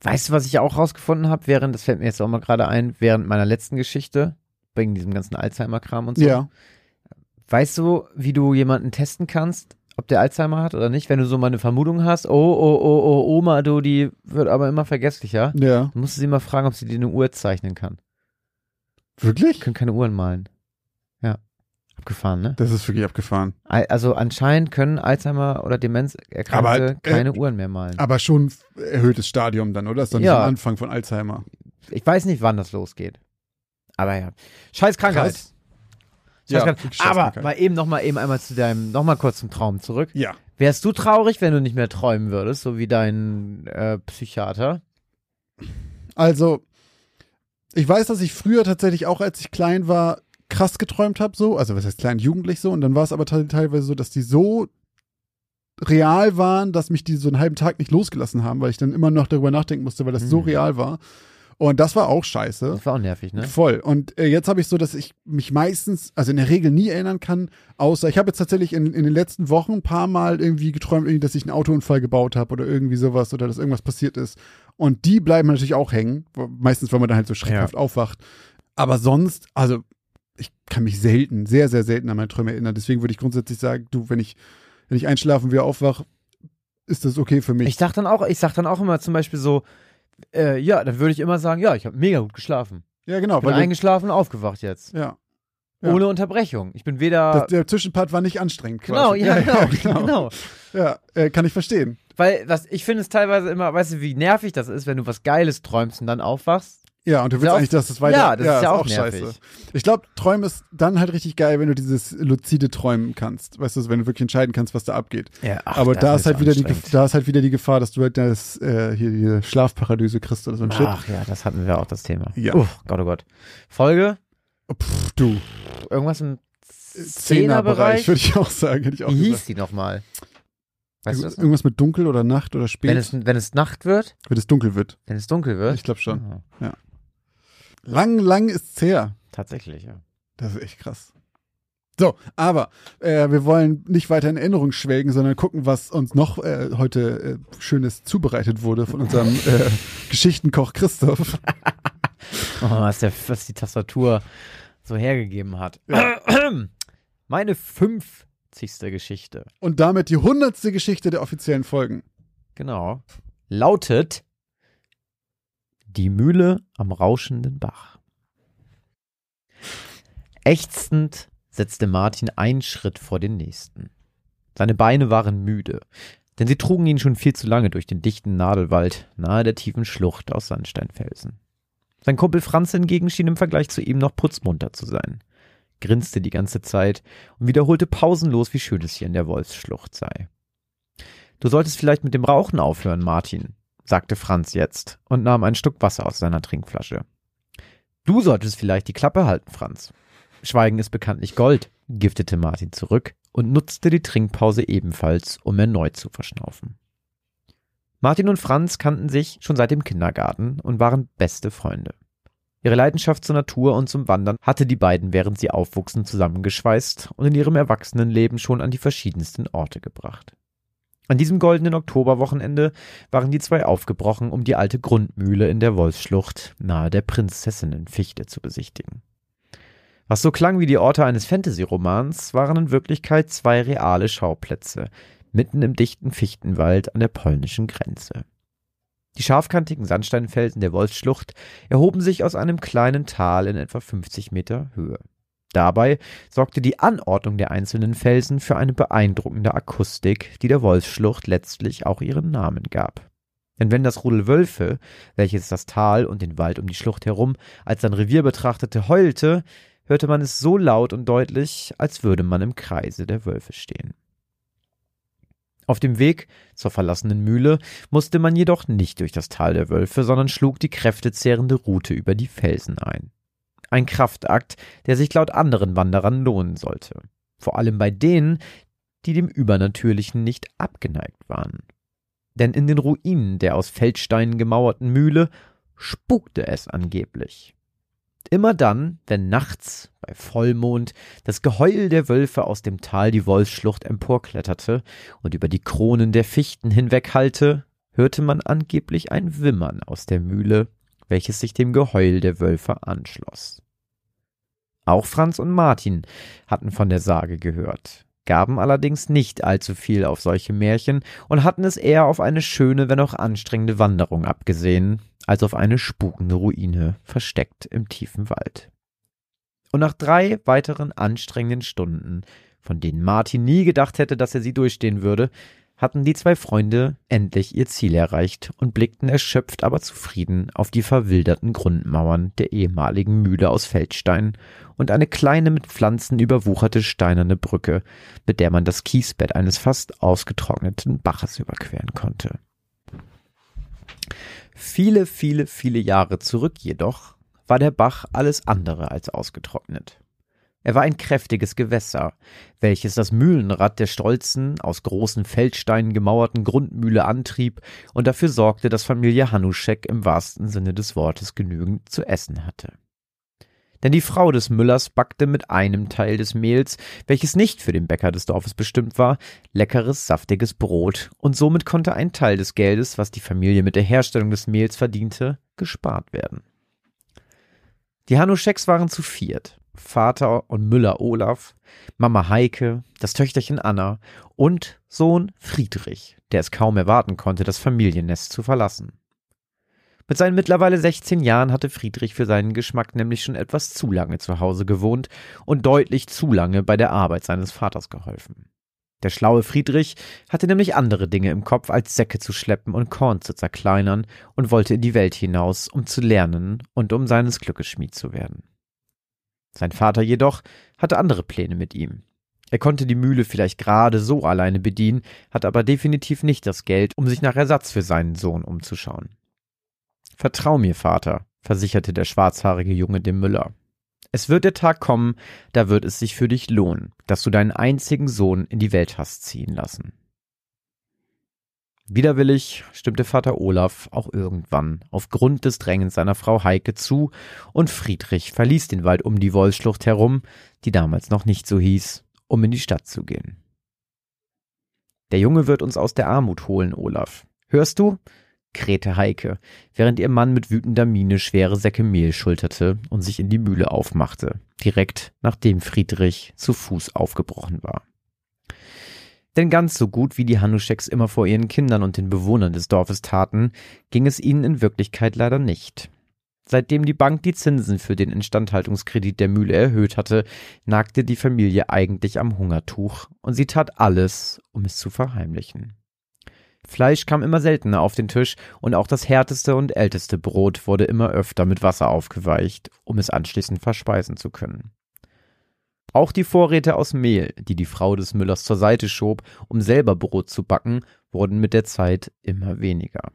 S1: Weißt du, was ich auch rausgefunden habe, während, das fällt mir jetzt auch mal gerade ein, während meiner letzten Geschichte, wegen diesem ganzen Alzheimer-Kram und so.
S2: Ja.
S1: Weißt du, wie du jemanden testen kannst, ob der Alzheimer hat oder nicht? Wenn du so mal eine Vermutung hast, oh, oh, oh, oh, Oma, du, die wird aber immer vergesslicher.
S2: Ja.
S1: Dann musst du sie mal fragen, ob sie dir eine Uhr zeichnen kann.
S2: Wirklich?
S1: Können keine Uhren malen. Abgefahren, ne?
S2: Das ist wirklich abgefahren.
S1: Al- Also anscheinend können Alzheimer oder Demenzerkrankte
S2: äh,
S1: keine Uhren mehr malen.
S2: Aber schon erhöhtes Stadium dann, oder? Das ist nicht
S1: Ja.
S2: am Anfang von Alzheimer.
S1: Ich weiß nicht, wann das losgeht. Aber ja. Scheiß Krankheit. Scheiß
S2: Ja,
S1: Krankheit.
S2: scheiß
S1: Aber
S2: Krankheit.
S1: mal eben noch mal eben einmal zu deinem, noch mal kurz zum Traum zurück.
S2: Ja.
S1: Wärst du traurig, wenn du nicht mehr träumen würdest, so wie dein äh, Psychiater?
S2: Also, ich weiß, dass ich früher tatsächlich auch, als ich klein war, krass geträumt habe, so, also was heißt klein jugendlich so, und dann war es aber te- teilweise so, dass die so real waren, dass mich die so einen halben Tag nicht losgelassen haben, weil ich dann immer noch darüber nachdenken musste, weil das so
S1: Mhm.
S2: real war. Und das war auch scheiße.
S1: Das war auch nervig, ne?
S2: Voll. Und äh, jetzt habe ich so, dass ich mich meistens, also in der Regel nie erinnern kann, außer ich habe jetzt tatsächlich in, in den letzten Wochen ein paar Mal irgendwie geträumt, irgendwie, dass ich einen Autounfall gebaut habe oder irgendwie sowas oder dass irgendwas passiert ist. Und die bleiben natürlich auch hängen, meistens, weil man dann halt so schreckhaft aufwacht. Aber sonst, also ich kann mich selten, sehr, sehr selten an meine Träume erinnern. Deswegen würde ich grundsätzlich sagen, du, wenn ich, wenn ich einschlafen und wieder aufwach, ist das okay für mich.
S1: Ich sag dann auch, ich sag dann auch immer zum Beispiel so, äh, ja, dann würde ich immer sagen, ja, ich habe mega gut geschlafen.
S2: ja, genau.
S1: Bin
S2: Weil du,
S1: eingeschlafen und aufgewacht jetzt.
S2: ja. Ja.
S1: Ohne Unterbrechung. Ich bin weder.
S2: Das, der Zwischenpart war nicht anstrengend.
S1: genau,
S2: quasi.
S1: ja, genau, genau.
S2: Ja, äh, kann ich verstehen.
S1: Weil was, ich finde es teilweise immer, weißt du, wie nervig das ist, wenn du was Geiles träumst und dann aufwachst.
S2: Ja, und du willst
S1: Ja,
S2: eigentlich, dass es weiter.
S1: ja, das ist ja auch nervig.
S2: scheiße. Ich glaube, Träumen ist dann halt richtig geil, wenn du dieses luzide Träumen kannst. Weißt du, wenn du wirklich entscheiden kannst, was da abgeht.
S1: Ja, ach,
S2: Aber
S1: das
S2: da ist halt wieder die, da ist halt wieder die Gefahr, dass du halt das äh, hier die Schlafparalyse kriegst oder so ein Shit.
S1: Ach ja, das hatten wir auch das Thema.
S2: Ja.
S1: Uff, Gott, oh Gott. Folge?
S2: Pff, du.
S1: Irgendwas im
S2: Zehnerbereich würde ich auch sagen, hätte ich auch
S1: Wie hieß
S2: gesagt.
S1: die nochmal? Weißt du?
S2: Irgendwas mit dunkel oder Nacht oder spät,
S1: Wenn es, wenn es Nacht wird,
S2: wenn es dunkel wird.
S1: wenn es dunkel wird.
S2: Ich glaube schon.
S1: Ah,
S2: Lang, lang ist's her.
S1: tatsächlich, ja.
S2: Das ist echt krass. So, aber äh, wir wollen nicht weiter in Erinnerung schwelgen, sondern gucken, was uns noch äh, heute äh, Schönes zubereitet wurde von unserem äh, Geschichtenkoch Christoph.
S1: Oh, was, der, was die Tastatur so hergegeben hat. Meine 50. Geschichte,
S2: Und damit die hundertste Geschichte der offiziellen Folgen.
S1: genau, lautet Die Mühle am rauschenden Bach. Ächzend setzte Martin einen Schritt vor den nächsten. Seine Beine waren müde, denn sie trugen ihn schon viel zu lange durch den dichten Nadelwald nahe der tiefen Schlucht aus Sandsteinfelsen. Sein Kumpel Franz hingegen schien im Vergleich zu ihm noch putzmunter zu sein, grinste die ganze Zeit und wiederholte pausenlos, wie schön es hier in der Wolfsschlucht sei. Du solltest vielleicht mit dem Rauchen aufhören, Martin, sagte Franz jetzt und nahm einen Stück Wasser aus seiner Trinkflasche. Du solltest vielleicht die Klappe halten, Franz. Schweigen ist bekanntlich Gold, giftete Martin zurück und nutzte die Trinkpause ebenfalls, um erneut zu verschnaufen. Martin und Franz kannten sich schon seit dem Kindergarten und waren beste Freunde. Ihre Leidenschaft zur Natur und zum Wandern hatte die beiden, während sie aufwuchsen, zusammengeschweißt und in ihrem Erwachsenenleben schon an die verschiedensten Orte gebracht. An diesem goldenen Oktoberwochenende waren die zwei aufgebrochen, um die alte Grundmühle in der Wolfsschlucht nahe der Prinzessinnenfichte zu besichtigen. Was so klang wie die Orte eines Fantasy-Romans, waren in Wirklichkeit zwei reale Schauplätze, mitten im dichten Fichtenwald an der polnischen Grenze. Die scharfkantigen Sandsteinfelsen der Wolfsschlucht erhoben sich aus einem kleinen Tal in etwa 50 Meter Höhe. Dabei sorgte die Anordnung der einzelnen Felsen für eine beeindruckende Akustik, die der Wolfsschlucht letztlich auch ihren Namen gab. Denn wenn das Rudel Wölfe, welches das Tal und den Wald um die Schlucht herum als sein Revier betrachtete, heulte, hörte man es so laut und deutlich, als würde man im Kreise der Wölfe stehen. Auf dem Weg zur verlassenen Mühle musste man jedoch nicht durch das Tal der Wölfe, sondern schlug die kräftezehrende Route über die Felsen ein. Ein Kraftakt, der sich laut anderen Wanderern lohnen sollte. Vor allem bei denen, die dem Übernatürlichen nicht abgeneigt waren. Denn in den Ruinen der aus Feldsteinen gemauerten Mühle spukte es angeblich. Immer dann, wenn nachts bei Vollmond das Geheul der Wölfe aus dem Tal die Wolfsschlucht emporkletterte und über die Kronen der Fichten hinweghallte, hörte man angeblich ein Wimmern aus der Mühle, welches sich dem Geheul der Wölfe anschloss. Auch Franz und Martin hatten von der Sage gehört, gaben allerdings nicht allzu viel auf solche Märchen und hatten es eher auf eine schöne, wenn auch anstrengende Wanderung abgesehen, als auf eine spukende Ruine, versteckt im tiefen Wald. Und nach drei weiteren anstrengenden Stunden, von denen Martin nie gedacht hätte, dass er sie durchstehen würde, hatten die zwei Freunde endlich ihr Ziel erreicht und blickten erschöpft, aber zufrieden auf die verwilderten Grundmauern der ehemaligen Mühle aus Feldstein und eine kleine mit Pflanzen überwucherte steinerne Brücke, mit der man das Kiesbett eines fast ausgetrockneten Baches überqueren konnte. Viele, viele, viele Jahre zurück jedoch war der Bach alles andere als ausgetrocknet. Er war ein kräftiges Gewässer, welches das Mühlenrad der stolzen, aus großen Feldsteinen gemauerten Grundmühle antrieb und dafür sorgte, dass Familie Hanuschek im wahrsten Sinne des Wortes genügend zu essen hatte. Denn die Frau des Müllers backte mit einem Teil des Mehls, welches nicht für den Bäcker des Dorfes bestimmt war, leckeres, saftiges Brot, und somit konnte ein Teil des Geldes, was die Familie mit der Herstellung des Mehls verdiente, gespart werden. Die Hanuscheks waren zu viert. Vater und Müller Olaf, Mama Heike, das Töchterchen Anna und Sohn Friedrich, der es kaum erwarten konnte, das Familiennest zu verlassen. Mit seinen mittlerweile 16 Jahren hatte Friedrich für seinen Geschmack nämlich schon etwas zu lange zu Hause gewohnt und deutlich zu lange bei der Arbeit seines Vaters geholfen. Der schlaue Friedrich hatte nämlich andere Dinge im Kopf, als Säcke zu schleppen und Korn zu zerkleinern und wollte in die Welt hinaus, um zu lernen und um seines Glückes Schmied zu werden. Sein Vater jedoch hatte andere Pläne mit ihm. Er konnte die Mühle vielleicht gerade so alleine bedienen, hatte aber definitiv nicht das Geld, um sich nach Ersatz für seinen Sohn umzuschauen. Vertrau mir, Vater, versicherte der schwarzhaarige Junge dem Müller. Es wird der Tag kommen, da wird es sich für dich lohnen, dass du deinen einzigen Sohn in die Welt hast ziehen lassen. Widerwillig stimmte Vater Olaf auch irgendwann aufgrund des Drängens seiner Frau Heike zu, und Friedrich verließ den Wald um die Wollschlucht herum, die damals noch nicht so hieß, um in die Stadt zu gehen. Der Junge wird uns aus der Armut holen, Olaf. Hörst du? krähte Heike, während ihr Mann mit wütender Miene schwere Säcke Mehl schulterte und sich in die Mühle aufmachte, direkt nachdem Friedrich zu Fuß aufgebrochen war. Denn ganz so gut wie die Hanuscheks immer vor ihren Kindern und den Bewohnern des Dorfes taten, ging es ihnen in Wirklichkeit leider nicht. Seitdem die Bank die Zinsen für den Instandhaltungskredit der Mühle erhöht hatte, nagte die Familie eigentlich am Hungertuch, und sie tat alles, um es zu verheimlichen. Fleisch kam immer seltener auf den Tisch, und auch das härteste und älteste Brot wurde immer öfter mit Wasser aufgeweicht, um es anschließend verspeisen zu können. Auch die Vorräte aus Mehl, die die Frau des Müllers zur Seite schob, um selber Brot zu backen, wurden mit der Zeit immer weniger.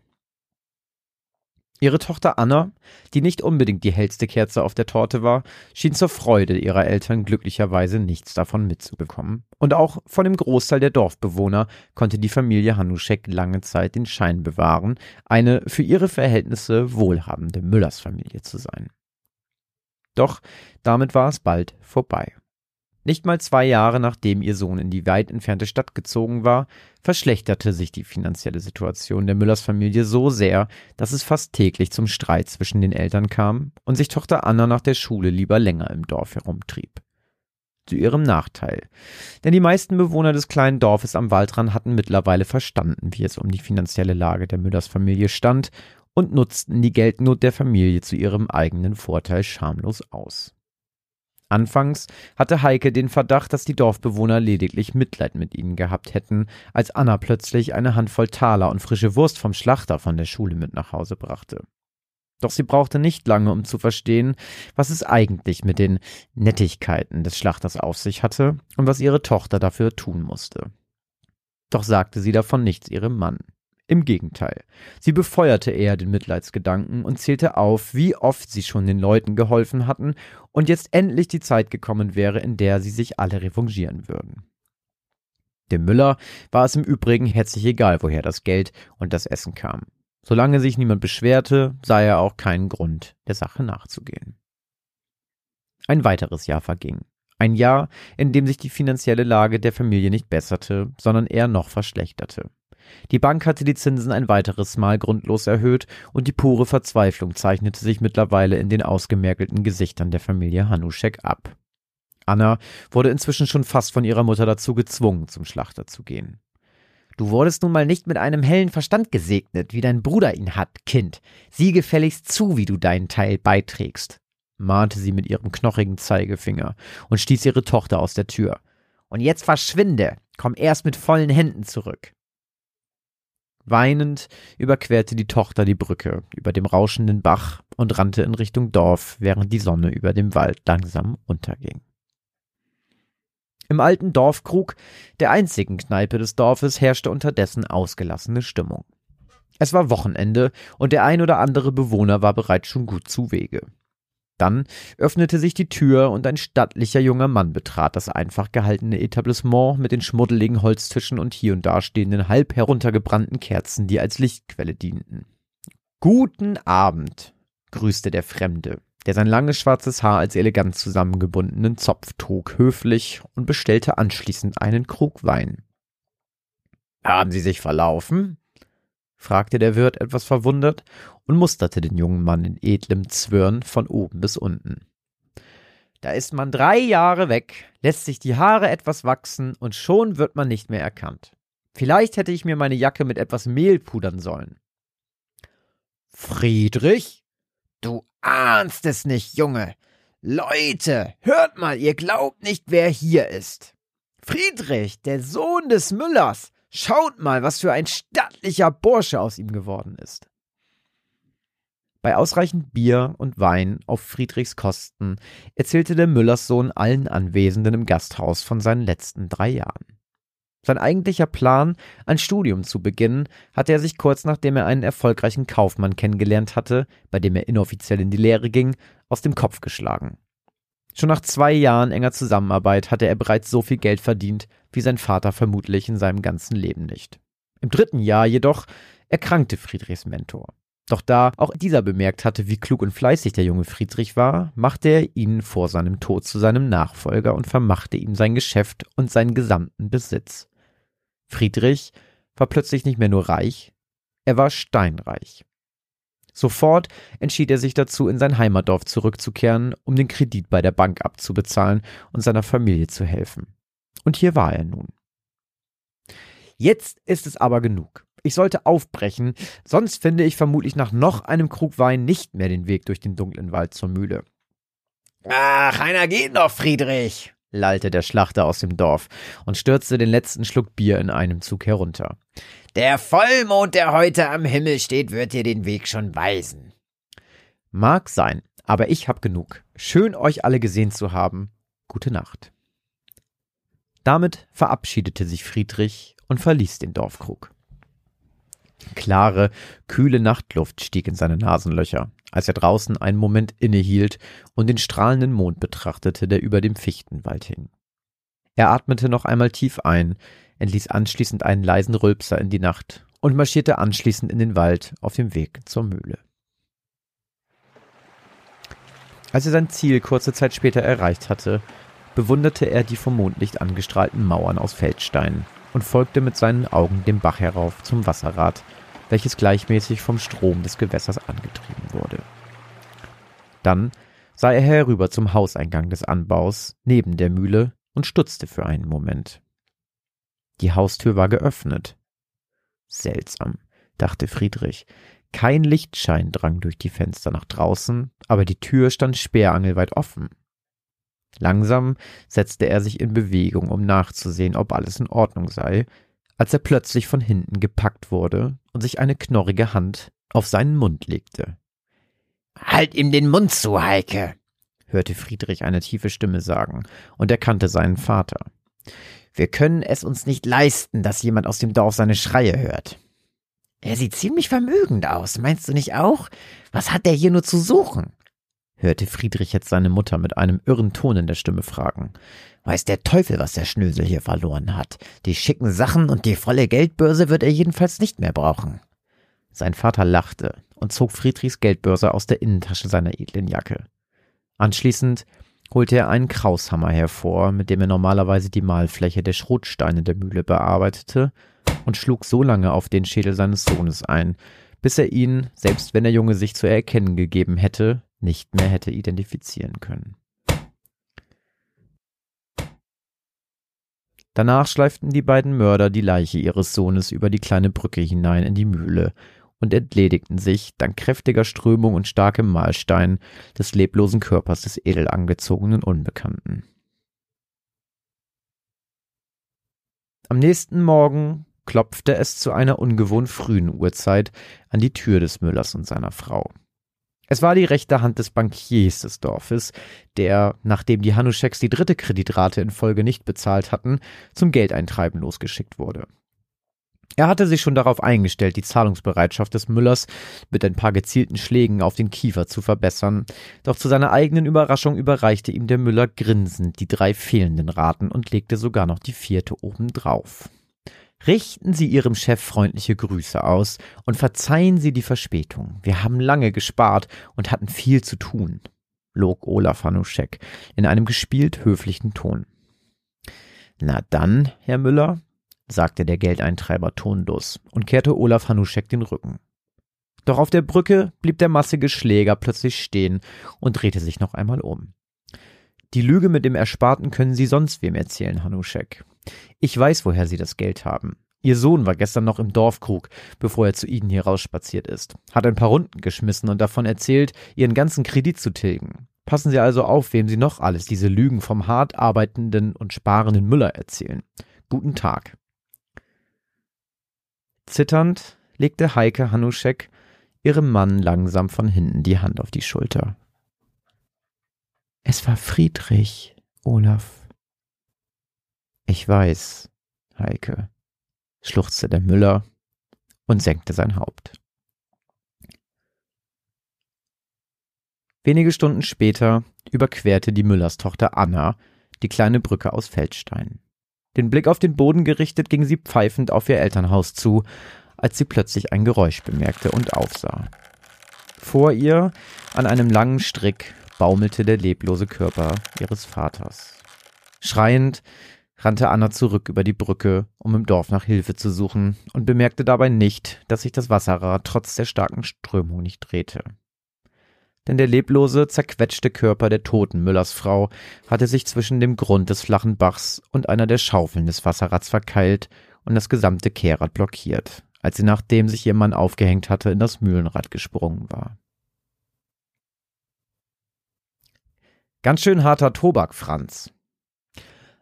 S1: Ihre Tochter Anna, die nicht unbedingt die hellste Kerze auf der Torte war, schien zur Freude ihrer Eltern glücklicherweise nichts davon mitzubekommen. Und auch von dem Großteil der Dorfbewohner konnte die Familie Hanuschek lange Zeit den Schein bewahren, eine für ihre Verhältnisse wohlhabende Müllersfamilie zu sein. Doch damit war es bald vorbei. Nicht mal zwei Jahre nachdem ihr Sohn in die weit entfernte Stadt gezogen war, verschlechterte sich die finanzielle Situation der Müllers Familie so sehr, dass es fast täglich zum Streit zwischen den Eltern kam und sich Tochter Anna nach der Schule lieber länger im Dorf herumtrieb. Zu ihrem Nachteil. Denn die meisten Bewohner des kleinen Dorfes am Waldrand hatten mittlerweile verstanden, wie es um die finanzielle Lage der Müllers Familie stand und nutzten die Geldnot der Familie zu ihrem eigenen Vorteil schamlos aus. Anfangs hatte Heike den Verdacht, dass die Dorfbewohner lediglich Mitleid mit ihnen gehabt hätten, als Anna plötzlich eine Handvoll Taler und frische Wurst vom Schlachter von der Schule mit nach Hause brachte. Doch sie brauchte nicht lange, um zu verstehen, was es eigentlich mit den Nettigkeiten des Schlachters auf sich hatte und was ihre Tochter dafür tun musste. Doch sagte sie davon nichts ihrem Mann. Im Gegenteil, sie befeuerte eher den Mitleidsgedanken und zählte auf, wie oft sie schon den Leuten geholfen hatten und jetzt endlich die Zeit gekommen wäre, in der sie sich alle revanchieren würden. Dem Müller war es im Übrigen herzlich egal, woher das Geld und das Essen kam. Solange sich niemand beschwerte, sah er auch keinen Grund, der Sache nachzugehen. Ein weiteres Jahr verging. Ein Jahr, in dem sich die finanzielle Lage der Familie nicht besserte, sondern eher noch verschlechterte. Die Bank hatte die Zinsen ein weiteres Mal grundlos erhöht und die pure Verzweiflung zeichnete sich mittlerweile in den ausgemergelten Gesichtern der Familie Hanuschek ab. Anna wurde inzwischen schon fast von ihrer Mutter dazu gezwungen, zum Schlachter zu gehen. Du wurdest nun mal nicht mit einem hellen Verstand gesegnet, wie dein Bruder ihn hat, Kind. Sieh gefälligst zu, wie du deinen Teil beiträgst, mahnte sie mit ihrem knochigen Zeigefinger und stieß ihre Tochter aus der Tür. Und jetzt verschwinde, komm erst mit vollen Händen zurück. Weinend überquerte die Tochter die Brücke über dem rauschenden Bach und rannte in Richtung Dorf, während die Sonne über dem Wald langsam unterging. Im alten Dorfkrug, der einzigen Kneipe des Dorfes, herrschte unterdessen ausgelassene Stimmung. Es war Wochenende und der ein oder andere Bewohner war bereits schon gut zu Wege. Dann öffnete sich die Tür und ein stattlicher junger Mann betrat das einfach gehaltene Etablissement mit den schmuddeligen Holztischen und hier und da stehenden halb heruntergebrannten Kerzen, die als Lichtquelle dienten. Guten Abend, grüßte der Fremde, der sein langes schwarzes Haar als elegant zusammengebundenen Zopf trug, höflich und bestellte anschließend einen Krug Wein. Haben Sie sich verlaufen? Fragte der Wirt etwas verwundert und musterte den jungen Mann in edlem Zwirn von oben bis unten. Da ist man drei Jahre weg, lässt sich die Haare etwas wachsen und schon wird man nicht mehr erkannt. Vielleicht hätte ich mir meine Jacke mit etwas Mehl pudern sollen. Friedrich? Du ahnst es nicht, Junge. Leute, hört mal, ihr glaubt nicht, wer hier ist. Friedrich, der Sohn des Müllers. Schaut mal, was für ein stattlicher Bursche aus ihm geworden ist. Bei ausreichend Bier und Wein auf Friedrichs Kosten erzählte der Müllerssohn allen Anwesenden im Gasthaus von seinen letzten drei Jahren. Sein eigentlicher Plan, ein Studium zu beginnen, hatte er sich kurz nachdem er einen erfolgreichen Kaufmann kennengelernt hatte, bei dem er inoffiziell in die Lehre ging, aus dem Kopf geschlagen. Schon nach zwei Jahren enger Zusammenarbeit hatte er bereits so viel Geld verdient, wie sein Vater vermutlich in seinem ganzen Leben nicht. Im dritten Jahr jedoch erkrankte Friedrichs Mentor. Doch da auch dieser bemerkt hatte, wie klug und fleißig der junge Friedrich war, machte er ihn vor seinem Tod zu seinem Nachfolger und vermachte ihm sein Geschäft und seinen gesamten Besitz. Friedrich war plötzlich nicht mehr nur reich, er war steinreich. Sofort entschied er sich dazu, in sein Heimatdorf zurückzukehren, um den Kredit bei der Bank abzubezahlen und seiner Familie zu helfen. Und hier war er nun. Jetzt ist es aber genug. Ich sollte aufbrechen, sonst finde ich vermutlich nach noch einem Krug Wein nicht mehr den Weg durch den dunklen Wald zur Mühle. Ach, einer geht noch, Friedrich, lallte der Schlachter aus dem Dorf und stürzte den letzten Schluck Bier in einem Zug herunter. Der Vollmond, der heute am Himmel steht, wird dir den Weg schon weisen. Mag sein, aber ich hab genug. Schön euch alle gesehen zu haben. Gute Nacht. Damit verabschiedete sich Friedrich und verließ den Dorfkrug. Klare, kühle Nachtluft stieg in seine Nasenlöcher, als er draußen einen Moment innehielt und den strahlenden Mond betrachtete, der über dem Fichtenwald hing. Er atmete noch einmal tief ein, entließ anschließend einen leisen Rülpser in die Nacht und marschierte anschließend in den Wald auf dem Weg zur Mühle. Als er sein Ziel kurze Zeit später erreicht hatte, bewunderte er die vom Mondlicht angestrahlten Mauern aus Feldstein und folgte mit seinen Augen dem Bach herauf zum Wasserrad, welches gleichmäßig vom Strom des Gewässers angetrieben wurde. Dann sah er herüber zum Hauseingang des Anbaus neben der Mühle und stutzte für einen Moment. Die Haustür war geöffnet. Seltsam, dachte Friedrich. Kein Lichtschein drang durch die Fenster nach draußen, aber die Tür stand sperrangelweit offen. Langsam setzte er sich in Bewegung, um nachzusehen, ob alles in Ordnung sei, als er plötzlich von hinten gepackt wurde und sich eine knorrige Hand auf seinen Mund legte. Halt ihm den Mund zu, Heike, hörte Friedrich eine tiefe Stimme sagen und erkannte seinen Vater. Wir können es uns nicht leisten, dass jemand aus dem Dorf seine Schreie hört. Er sieht ziemlich vermögend aus, meinst du nicht auch? Was hat er hier nur zu suchen? hörte Friedrich jetzt seine Mutter mit einem irren Ton in der Stimme fragen. Weiß der Teufel, was der Schnösel hier verloren hat. Die schicken Sachen und die volle Geldbörse wird er jedenfalls nicht mehr brauchen. Sein Vater lachte und zog Friedrichs Geldbörse aus der Innentasche seiner edlen Jacke. Anschließend holte er einen Kraushammer hervor, mit dem er normalerweise die Mahlfläche der Schrotsteine der Mühle bearbeitete, und schlug so lange auf den Schädel seines Sohnes ein, bis er ihn, selbst wenn der Junge sich zu erkennen gegeben hätte, nicht mehr hätte identifizieren können. Danach schleiften die beiden Mörder die Leiche ihres Sohnes über die kleine Brücke hinein in die Mühle und entledigten sich, dank kräftiger Strömung und starkem Mahlstein, des leblosen Körpers des edel angezogenen Unbekannten. Am nächsten Morgen klopfte es zu einer ungewohnt frühen Uhrzeit an die Tür des Müllers und seiner Frau. Es war die rechte Hand des Bankiers des Dorfes, der, nachdem die Hanuscheks die dritte Kreditrate in Folge nicht bezahlt hatten, zum Geldeintreiben losgeschickt wurde. Er hatte sich schon darauf eingestellt, die Zahlungsbereitschaft des Müllers mit ein paar gezielten Schlägen auf den Kiefer zu verbessern, doch zu seiner eigenen Überraschung überreichte ihm der Müller grinsend die drei fehlenden Raten und legte sogar noch die vierte obendrauf. Richten Sie Ihrem Chef freundliche Grüße aus und verzeihen Sie die Verspätung. Wir haben lange gespart und hatten viel zu tun, log Olaf Hanuschek in einem gespielt höflichen Ton. Na dann, Herr Müller, sagte der Geldeintreiber tonlos und kehrte Olaf Hanuschek den Rücken. Doch auf der Brücke blieb der massige Schläger plötzlich stehen und drehte sich noch einmal um. Die Lüge mit dem Ersparten können Sie sonst wem erzählen, Hanuschek. Ich weiß, woher Sie das Geld haben. Ihr Sohn war gestern noch im Dorfkrug, bevor er zu Ihnen hier rausspaziert ist, hat ein paar Runden geschmissen und davon erzählt, Ihren ganzen Kredit zu tilgen. Passen Sie also auf, wem Sie noch alles diese Lügen vom hart arbeitenden und sparenden Müller erzählen. Guten Tag. Zitternd legte Heike Hanuschek ihrem Mann langsam von hinten die Hand auf die Schulter. Es war Friedrich, Olaf. Ich weiß, Heike, schluchzte der Müller und senkte sein Haupt. Wenige Stunden später überquerte die Müllerstochter Anna die kleine Brücke aus Feldstein. Den Blick auf den Boden gerichtet, ging sie pfeifend auf ihr Elternhaus zu, als sie plötzlich ein Geräusch bemerkte und aufsah. Vor ihr, an einem langen Strick, baumelte der leblose Körper ihres Vaters. Schreiend rannte Anna zurück über die Brücke, um im Dorf nach Hilfe zu suchen, und bemerkte dabei nicht, dass sich das Wasserrad trotz der starken Strömung nicht drehte denn der leblose, zerquetschte Körper der toten Müllersfrau hatte sich zwischen dem Grund des flachen Bachs und einer der Schaufeln des Wasserrads verkeilt und das gesamte Kehrrad blockiert, als sie nachdem sich ihr Mann aufgehängt hatte, in das Mühlenrad gesprungen war. Ganz schön harter Tobak, Franz.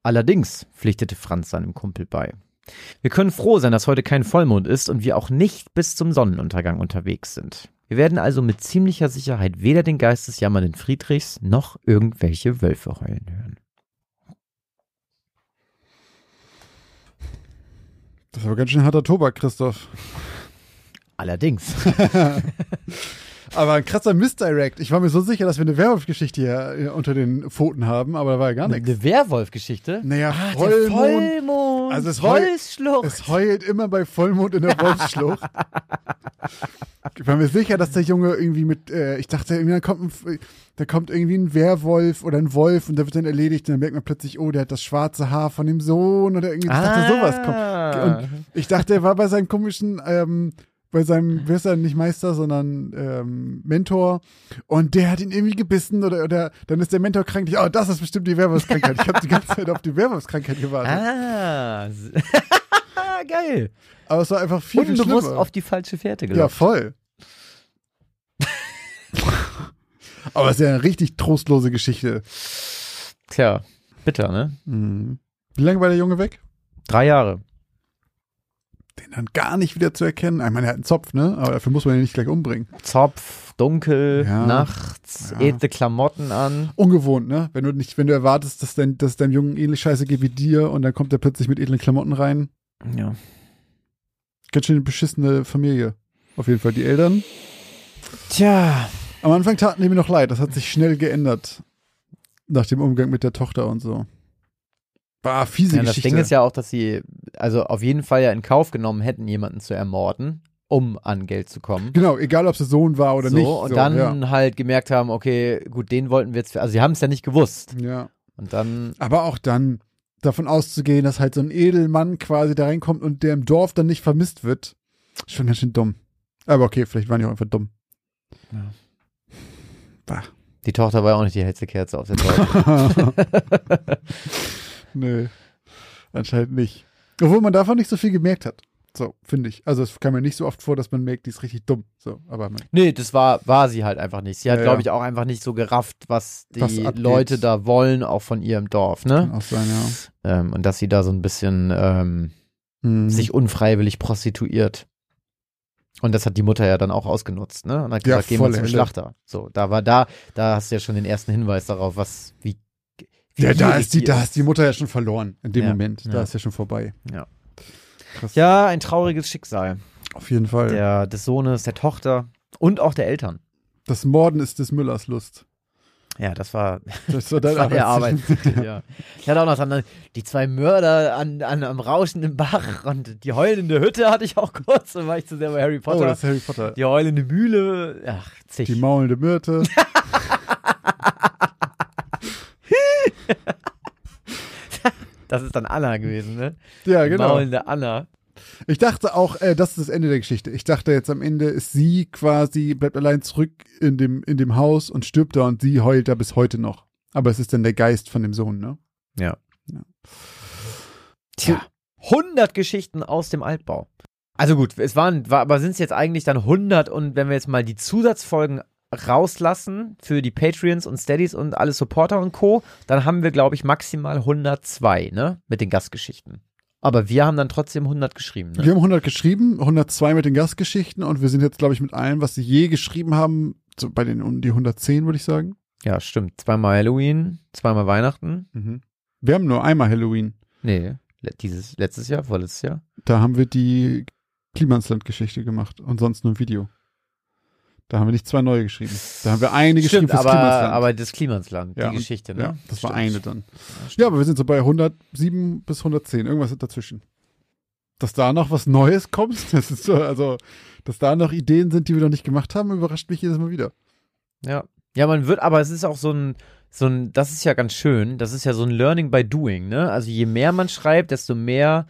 S1: Allerdings, pflichtete Franz seinem Kumpel bei. Wir können froh sein, dass heute kein Vollmond ist und wir auch nicht bis zum Sonnenuntergang unterwegs sind. Wir werden also mit ziemlicher Sicherheit weder den geistesjammernden Friedrichs noch irgendwelche Wölfe heulen hören.
S2: Das war ganz schön harter Tobak, Christoph.
S1: Allerdings.
S2: aber ein krasser Misdirect. Ich war mir so sicher, dass wir eine Werwolf-Geschichte hier unter den Pfoten haben, aber da war ja gar nichts.
S1: Eine Werwolf-Geschichte?
S2: Naja,
S1: ah,
S2: Vollmond.
S1: Vollmond.
S2: Also es,
S1: heult,
S2: es heult immer bei Vollmond in der Wolfsschlucht. ich war mir sicher, dass der Junge irgendwie mit, äh, ich dachte, da kommt, ein, da kommt irgendwie ein Werwolf oder ein Wolf und der wird dann erledigt und dann merkt man plötzlich, oh, der hat das schwarze Haar von dem Sohn oder irgendwie, ich dachte,
S1: Ah.
S2: sowas kommt. Und ich dachte, er war bei seinem komischen, ähm, bei seinem, wer ist er nicht Meister, sondern ähm, Mentor und der hat ihn irgendwie gebissen oder, oder dann ist der Mentor krank. Ich, oh, das ist bestimmt die Werwolfskrankheit. Ich habe die ganze Zeit auf die Werwolfskrankheit gewartet.
S1: Ah, geil.
S2: Aber es war einfach viel, viel
S1: Unbewusst
S2: schlimmer.
S1: auf die falsche Fährte
S2: ja,
S1: gelockt.
S2: voll. Aber es ist ja eine richtig trostlose Geschichte.
S1: Tja, bitter, ne?
S2: Mhm. Wie lange war der Junge weg?
S1: Drei Jahre.
S2: Den dann gar nicht wieder zu erkennen. Ich meine, er hat einen Zopf, ne? Aber dafür muss man ihn nicht gleich umbringen.
S1: Zopf, dunkel,
S2: Ja.
S1: nachts,
S2: Ja.
S1: edle Klamotten an.
S2: Ungewohnt, ne? Wenn du nicht, wenn du erwartest, dass dein, dass deinem Jungen ähnlich scheiße geht wie dir und dann kommt er plötzlich mit edlen Klamotten rein.
S1: Ja.
S2: Ganz schön beschissene Familie. Auf jeden Fall die Eltern.
S1: Tja.
S2: Am Anfang taten die mir noch leid. Das hat sich schnell geändert. Nach dem Umgang mit der Tochter und so. War fiese
S1: Ja, das
S2: Geschichte.
S1: Ding ist ja auch, dass sie also auf jeden Fall ja in Kauf genommen hätten, jemanden zu ermorden, um an Geld zu kommen.
S2: Genau, egal ob es der Sohn war oder
S1: so,
S2: nicht.
S1: und
S2: so,
S1: dann halt gemerkt haben, okay, gut, den wollten wir jetzt, also sie haben es ja nicht gewusst.
S2: ja. ja.
S1: Und dann,
S2: Aber auch dann davon auszugehen, dass halt so ein Edelmann quasi da reinkommt und der im Dorf dann nicht vermisst wird, ist schon ganz schön dumm. Aber okay, vielleicht waren die auch einfach dumm.
S1: Ja.
S2: Bah.
S1: die Tochter war ja auch nicht die hellste Kerze auf der Torte.
S2: Nö, anscheinend nicht. Obwohl man davon nicht so viel gemerkt hat. So, finde ich. Also es kam mir nicht so oft vor, dass man merkt, die ist richtig dumm. So, aber man,
S1: nee, das war, war sie halt einfach nicht. Sie hat,
S2: Ja,
S1: glaube
S2: ja.
S1: ich, auch einfach nicht so gerafft, was die
S2: Was.
S1: Leute da wollen, auch von ihrem Dorf,
S2: kann
S1: ne?
S2: auch sein, ja.
S1: Ähm, und dass sie da so ein bisschen ähm,
S2: Mhm.
S1: sich unfreiwillig prostituiert. Und das hat die Mutter ja dann auch ausgenutzt, ne? Und hat
S2: Ja,
S1: gesagt, gehen wir
S2: volle
S1: zum. Schlachter. So, da war da, da hast du ja schon den ersten Hinweis darauf, was, wie
S2: ja, da ist die, da ist die Mutter ja schon verloren in dem
S1: Ja,
S2: Moment. Da
S1: ja.
S2: ist ja schon vorbei.
S1: Ja.
S2: krass.
S1: Ja, ein trauriges Schicksal.
S2: Auf jeden Fall.
S1: Der, des Sohnes, der Tochter und auch der Eltern.
S2: Das Morden ist des Müllers Lust.
S1: Ja, das war,
S2: Das war
S1: das war der
S2: Arbeitstitel.
S1: Arbeitstitel, ja. Ich hatte auch noch dann die zwei Mörder an, an, am rauschenden Bach und die heulende Hütte hatte ich auch kurz, da war ich zu sehr bei Harry
S2: Oh,
S1: Potter.
S2: das ist Harry Potter.
S1: die heulende Mühle, ach, zig.
S2: Die maulende Myrte.
S1: das ist dann Anna gewesen, ne?
S2: Ja, genau.
S1: Maulende Anna.
S2: Ich dachte auch, äh, das ist das Ende der Geschichte. Ich dachte jetzt am Ende ist sie quasi, bleibt allein zurück in dem, in dem Haus und stirbt da und sie heult da bis heute noch. Aber es ist dann der Geist von dem Sohn, ne?
S1: Ja.
S2: Ja.
S1: Tja, 100 Geschichten aus dem Altbau. Also gut, es waren, war, aber sind es jetzt eigentlich dann 100 und wenn wir jetzt mal die Zusatzfolgen rauslassen für die Patreons und Steadies und alle Supporter und Co., dann haben wir, glaube ich, maximal 102, ne? Mit den Gastgeschichten. Aber wir haben dann trotzdem 100 geschrieben, ne?
S2: Wir haben 100 geschrieben, 102 mit den Gastgeschichten und wir sind jetzt, glaube ich, mit allem, was sie je geschrieben haben, so bei den um die 110, würde ich sagen.
S1: Ja, stimmt. Zweimal Halloween, zweimal Weihnachten.
S2: Wir haben nur einmal Halloween.
S1: Nee, dieses, letztes Jahr, vorletztes Jahr.
S2: Da haben wir die Klimansland-Geschichte gemacht und sonst nur ein Video. Da haben wir nicht zwei neue geschrieben. Da haben wir eine geschrieben
S1: Stimmt,
S2: fürs
S1: aber,
S2: Klimansland.
S1: aber das Klimansland,
S2: Ja,
S1: die Geschichte, ne?
S2: ja, das war
S1: Stimmt.
S2: eine dann. Ja, aber wir sind so bei 107 bis 110, irgendwas dazwischen. Dass da noch was Neues kommt, das ist so, also, dass da noch Ideen sind, die wir noch nicht gemacht haben, überrascht mich jedes Mal wieder.
S1: Ja. Ja, man wird, aber es ist auch so ein, so ein, das ist ja ganz schön, das ist ja so ein Learning by Doing, ne? Also je mehr man schreibt, desto mehr,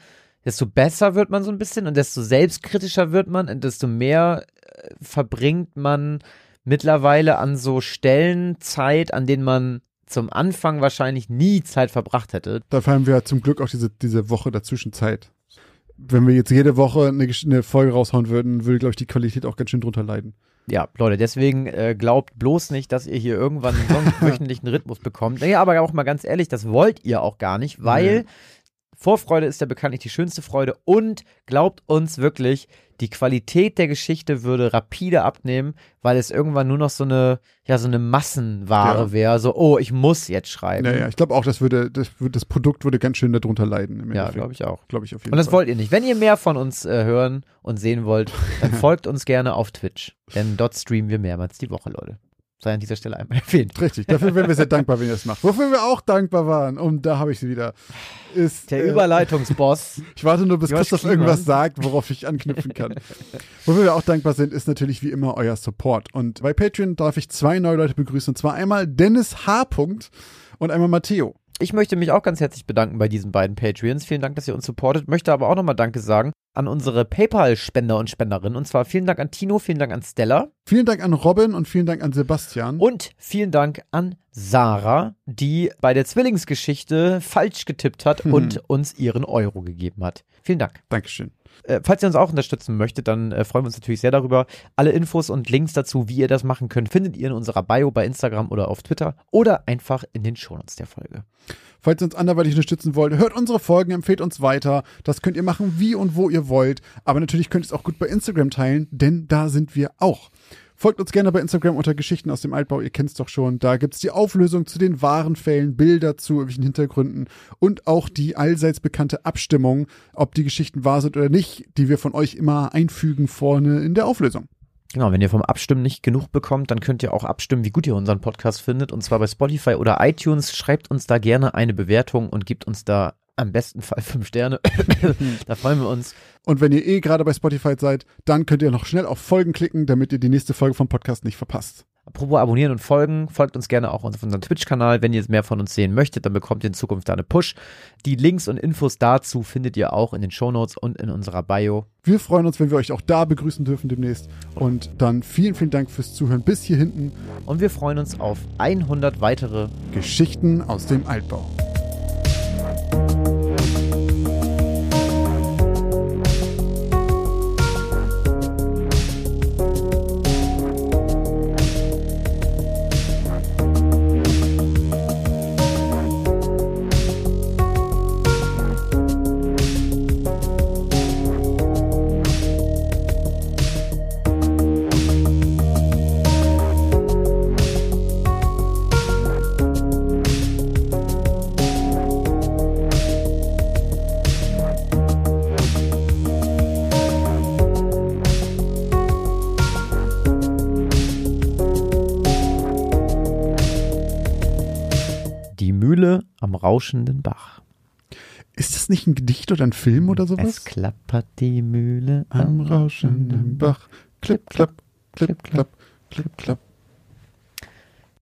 S1: desto besser wird man so ein bisschen und desto selbstkritischer wird man und desto mehr äh, verbringt man mittlerweile an so Stellen Zeit, an denen man zum Anfang wahrscheinlich nie Zeit verbracht hätte.
S2: Dafür haben wir zum Glück auch diese, diese Woche dazwischen Zeit. Wenn wir jetzt jede Woche eine, eine Folge raushauen würden, würde, glaube ich, die Qualität auch ganz schön drunter leiden.
S1: Ja, Leute, deswegen äh, glaubt bloß nicht, dass ihr hier irgendwann einen wöchentlichen Rhythmus bekommt. Naja, aber auch mal ganz ehrlich, das wollt ihr auch gar nicht, weil
S2: Nee.
S1: Vorfreude ist ja bekanntlich die schönste Freude und glaubt uns wirklich, die Qualität der Geschichte würde rapide abnehmen, weil es irgendwann nur noch so eine, ja, so eine Massenware
S2: Ja.
S1: wäre. So, oh, ich muss jetzt schreiben.
S2: Naja, ich glaube auch, das würde, das, das Produkt würde ganz schön darunter leiden. Im
S1: ja glaube ich auch.
S2: Glaube ich auf jeden
S1: Und das
S2: Fall.
S1: wollt ihr nicht. Wenn ihr mehr von uns äh, hören und sehen wollt, dann folgt uns gerne auf Twitch. Denn dort streamen wir mehrmals die Woche, Leute. Sei an dieser Stelle einmal erwähnt.
S2: Richtig, dafür wären wir sehr dankbar, wenn ihr das macht. Wofür wir auch dankbar waren, und da habe ich sie wieder, ist.
S1: Der
S2: äh,
S1: Überleitungsboss.
S2: Ich warte nur, bis
S1: Josh
S2: Christoph
S1: Kliemann.
S2: irgendwas sagt, worauf ich anknüpfen kann. Wofür wir auch dankbar sind, ist natürlich wie immer euer Support. Und bei Patreon darf ich zwei neue Leute begrüßen, und zwar einmal Dennis H. und einmal Matteo.
S1: Ich möchte mich auch ganz herzlich bedanken bei diesen beiden Patreons. Vielen Dank, dass ihr uns supportet. Möchte aber auch nochmal Danke sagen an unsere PayPal-Spender und Spenderinnen. Und zwar vielen Dank an Tino, vielen Dank an Stella
S2: Vielen Dank an Robin und vielen Dank an Sebastian.
S1: und vielen Dank an Sarah, die bei der Zwillingsgeschichte falsch getippt hat
S2: Mhm.
S1: und uns ihren Euro gegeben hat. Vielen Dank.
S2: Dankeschön.
S1: Äh, falls ihr uns auch unterstützen möchtet, dann äh, freuen wir uns natürlich sehr darüber. Alle Infos und Links dazu, wie ihr das machen könnt, findet ihr in unserer Bio bei Instagram oder auf Twitter oder einfach in den Shownotes der Folge.
S2: Falls ihr uns anderweitig unterstützen wollt, hört unsere Folgen, empfehlt uns weiter. Das könnt ihr machen, wie und wo ihr wollt. Aber natürlich könnt ihr es auch gut bei Instagram teilen, denn da sind wir auch. Folgt uns gerne bei Instagram unter Geschichten aus dem Altbau, ihr kennt es doch schon. Da gibt's die Auflösung zu den wahren Fällen, Bilder zu irgendwelchen Hintergründen und auch die allseits bekannte Abstimmung, ob die Geschichten wahr sind oder nicht, die wir von euch immer einfügen vorne in der Auflösung.
S1: Genau, wenn ihr vom Abstimmen nicht genug bekommt, dann könnt ihr auch abstimmen, wie gut ihr unseren Podcast findet. Und zwar bei Spotify oder iTunes. Schreibt uns da gerne eine Bewertung und gebt uns da am besten Fall fünf Sterne. da freuen wir uns.
S2: Und wenn ihr eh gerade bei Spotify seid, dann könnt ihr noch schnell auf Folgen klicken, damit ihr die nächste Folge vom Podcast nicht verpasst.
S1: Apropos abonnieren und folgen, folgt uns gerne auch auf unserem Twitch-Kanal. Wenn ihr mehr von uns sehen möchtet, dann bekommt ihr in Zukunft da eine Push. Die Links und Infos dazu findet ihr auch in den Shownotes und in unserer Bio.
S2: Wir freuen uns, wenn wir euch auch da begrüßen dürfen demnächst. Und dann vielen, vielen Dank fürs Zuhören bis hier hinten.
S1: Und wir freuen uns auf 100 weitere
S2: Geschichten aus dem Altbau.
S1: Thank you. Rauschenden Bach.
S2: Ist das nicht ein Gedicht oder ein Film oder
S1: Es
S2: sowas?
S1: klappert die Mühle
S2: Am rauschenden Bach. Klipp, klapp, klipp, klapp, klipp, klapp.